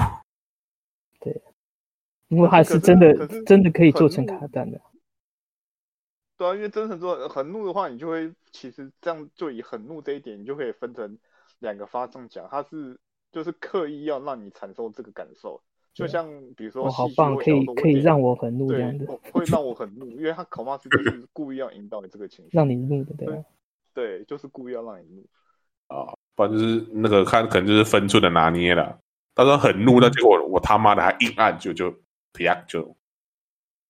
对，因为还是真的是真的可以做成卡弹的。对啊，因为真的做很怒的话，你就会其实这样就以很怒这一点，你就可以分成。两个发中奖，他是就是刻意要让你产受这个感受，就像比如说，哦，好棒，可以可以让我很怒这样子，会让我 很怒，因为他恐怕是就是故意要引导你这个情绪，让你怒的，对吧？对，就是故意要让你怒啊，不然就是那个看可能就是分寸的拿捏了。他说很怒，那结果我他妈的还硬按，就就啪就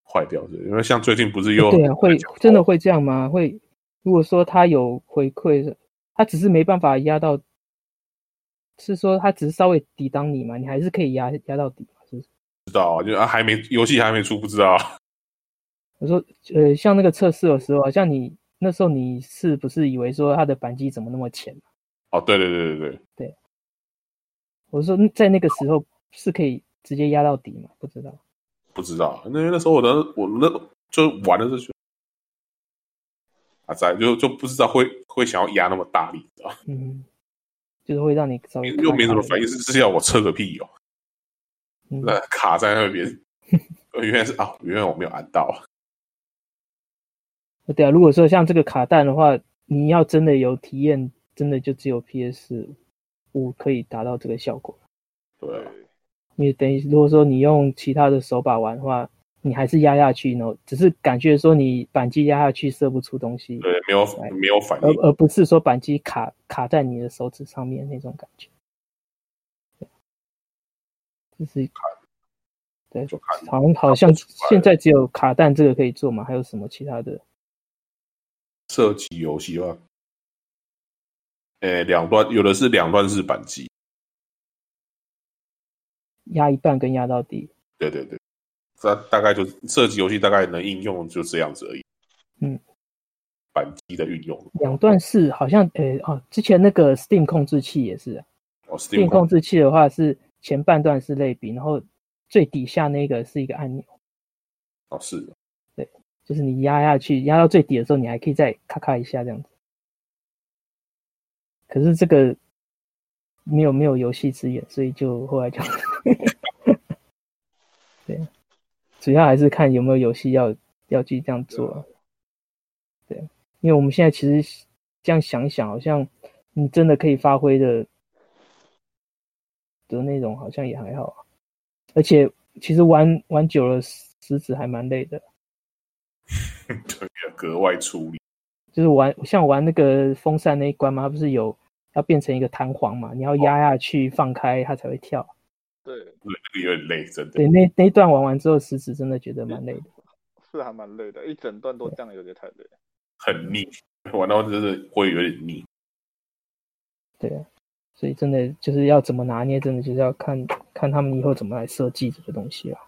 坏掉，因为像最近不是又对啊，会真的会这样吗？会如果说他有回馈，他只是没办法压到。是说它只是稍微抵挡你嘛？你还是可以压压到底嘛？是不是？知道啊，就啊还没游戏还没出，不知道。我说呃，像那个测试的时候，像你那时候你是不是以为说它的扳机怎么那么浅？哦，对对对对对对。我说在那个时候是可以直接压到底嘛？不知道，不知道。那那时候我的我那就玩的是啊在就就不知道会会想要压那么大力，知道嗯。就是会让你稍微又没什么反应，是是要我测个屁哦？那、嗯、卡在那边，原来是啊，原来我没有按到。对啊，如果说像这个卡弹的话，你要真的有体验，真的就只有 PS 五可以达到这个效果。对，因为等于如果说你用其他的手把玩的话。你还是压下去，然后只是感觉说你扳机压下去射不出东西，对，没有没有反应，而而不是说扳机卡卡在你的手指上面那种感觉。就是卡，对，就，好像好像现在只有卡弹这个可以做嘛？还有什么其他的？射击游戏吧，诶，两段有的是两段式扳机，压一半跟压到底。对对对。这大概就射击游戏大概能应用就这样子而已。嗯，扳机的运用，两段式好像呃哦，之前那个 Steam 控制器也是。哦，Steam 控制器的话是前半段是类比，然后最底下那个是一个按钮。哦，是的。对，就是你压下去，压到最底的时候，你还可以再咔咔一下这样子。可是这个没有没有游戏资源，所以就后来就 对。主要还是看有没有游戏要要去这样做，对，因为我们现在其实这样想一想，好像你真的可以发挥的的内容好像也还好，而且其实玩玩久了，食指还蛮累的，对，格外出力，就是玩像玩那个风扇那一关嘛，它不是有要变成一个弹簧嘛，你要压下去放开它才会跳。对，对，那个有点累，真的。对，那那一段玩完之后，实质真的觉得蛮累的。是还蛮累的，一整段都这样，有点太累。很腻，玩到真的会有点腻。对啊，所以真的就是要怎么拿捏，真的就是要看看他们以后怎么来设计这个东西了。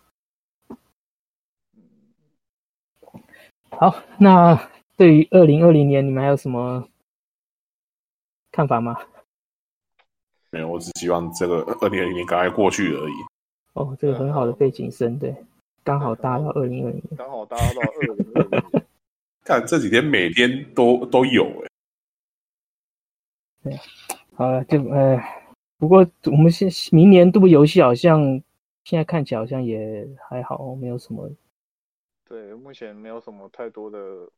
好，那对于二零二零年，你们还有什么看法吗？没有，我只希望这个二零二零年赶快过去而已。哦，这个很好的背景声，对，刚好搭到二零二零年，刚好搭到二零二零年。看这几天每天都都有哎。对，好了，就呃，不过我们现明年度游戏好像现在看起来好像也还好，没有什么。对，目前没有什么太多的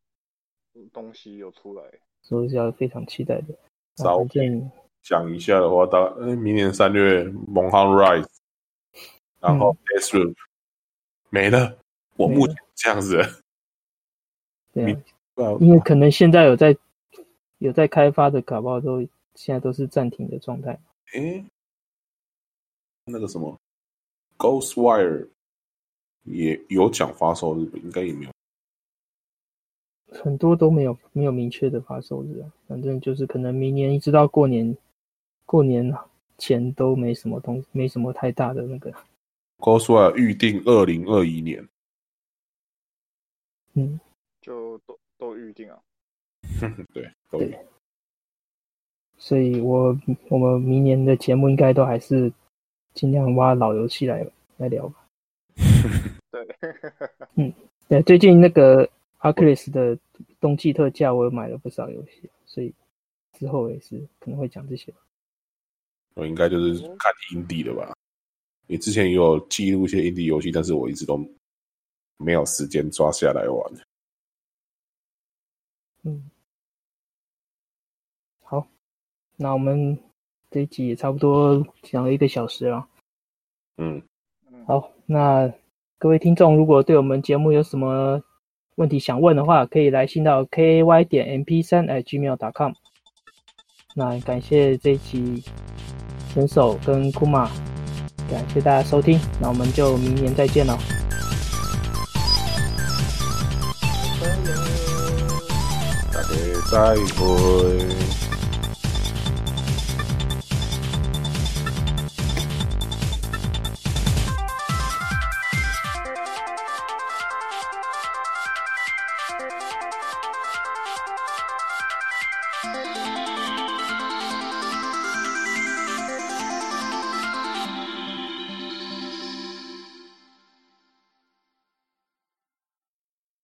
东西有出来，所以是要非常期待的。早点讲一下的话，到明年三月蒙汉 Rise，然后嗯、没了。我目前这样子。对啊，因为可能现在有在有在开发的，搞不好都现在都是暂停的状态。诶，那个什么 Ghostwire。也有讲发售日，应该也没有，很多都没有没有明确的发售日啊。反正就是可能明年一直到过年，过年前都没什么东西，没什么太大的那个。Ghostwire 预定二零二一年，嗯，就都都预定啊。对，都对。所以我我们明年的节目应该都还是尽量挖老游戏来来聊吧。对，嗯，对，最近那个 Oculus 的冬季特价，我有买了不少游戏，所以之后也是可能会讲这些。我应该就是看 indie 的吧？你之前也有记录一些 indie 游戏，但是我一直都没有时间抓下来玩。嗯，好，那我们这一集也差不多讲了一个小时了。嗯，好，那。各位听众，如果对我们节目有什么问题想问的话，可以来信到 k a y 点 m p 三 at gmail.com。那感谢这一期选手跟库玛，感谢大家收听，那我们就明年再见了。大家再会。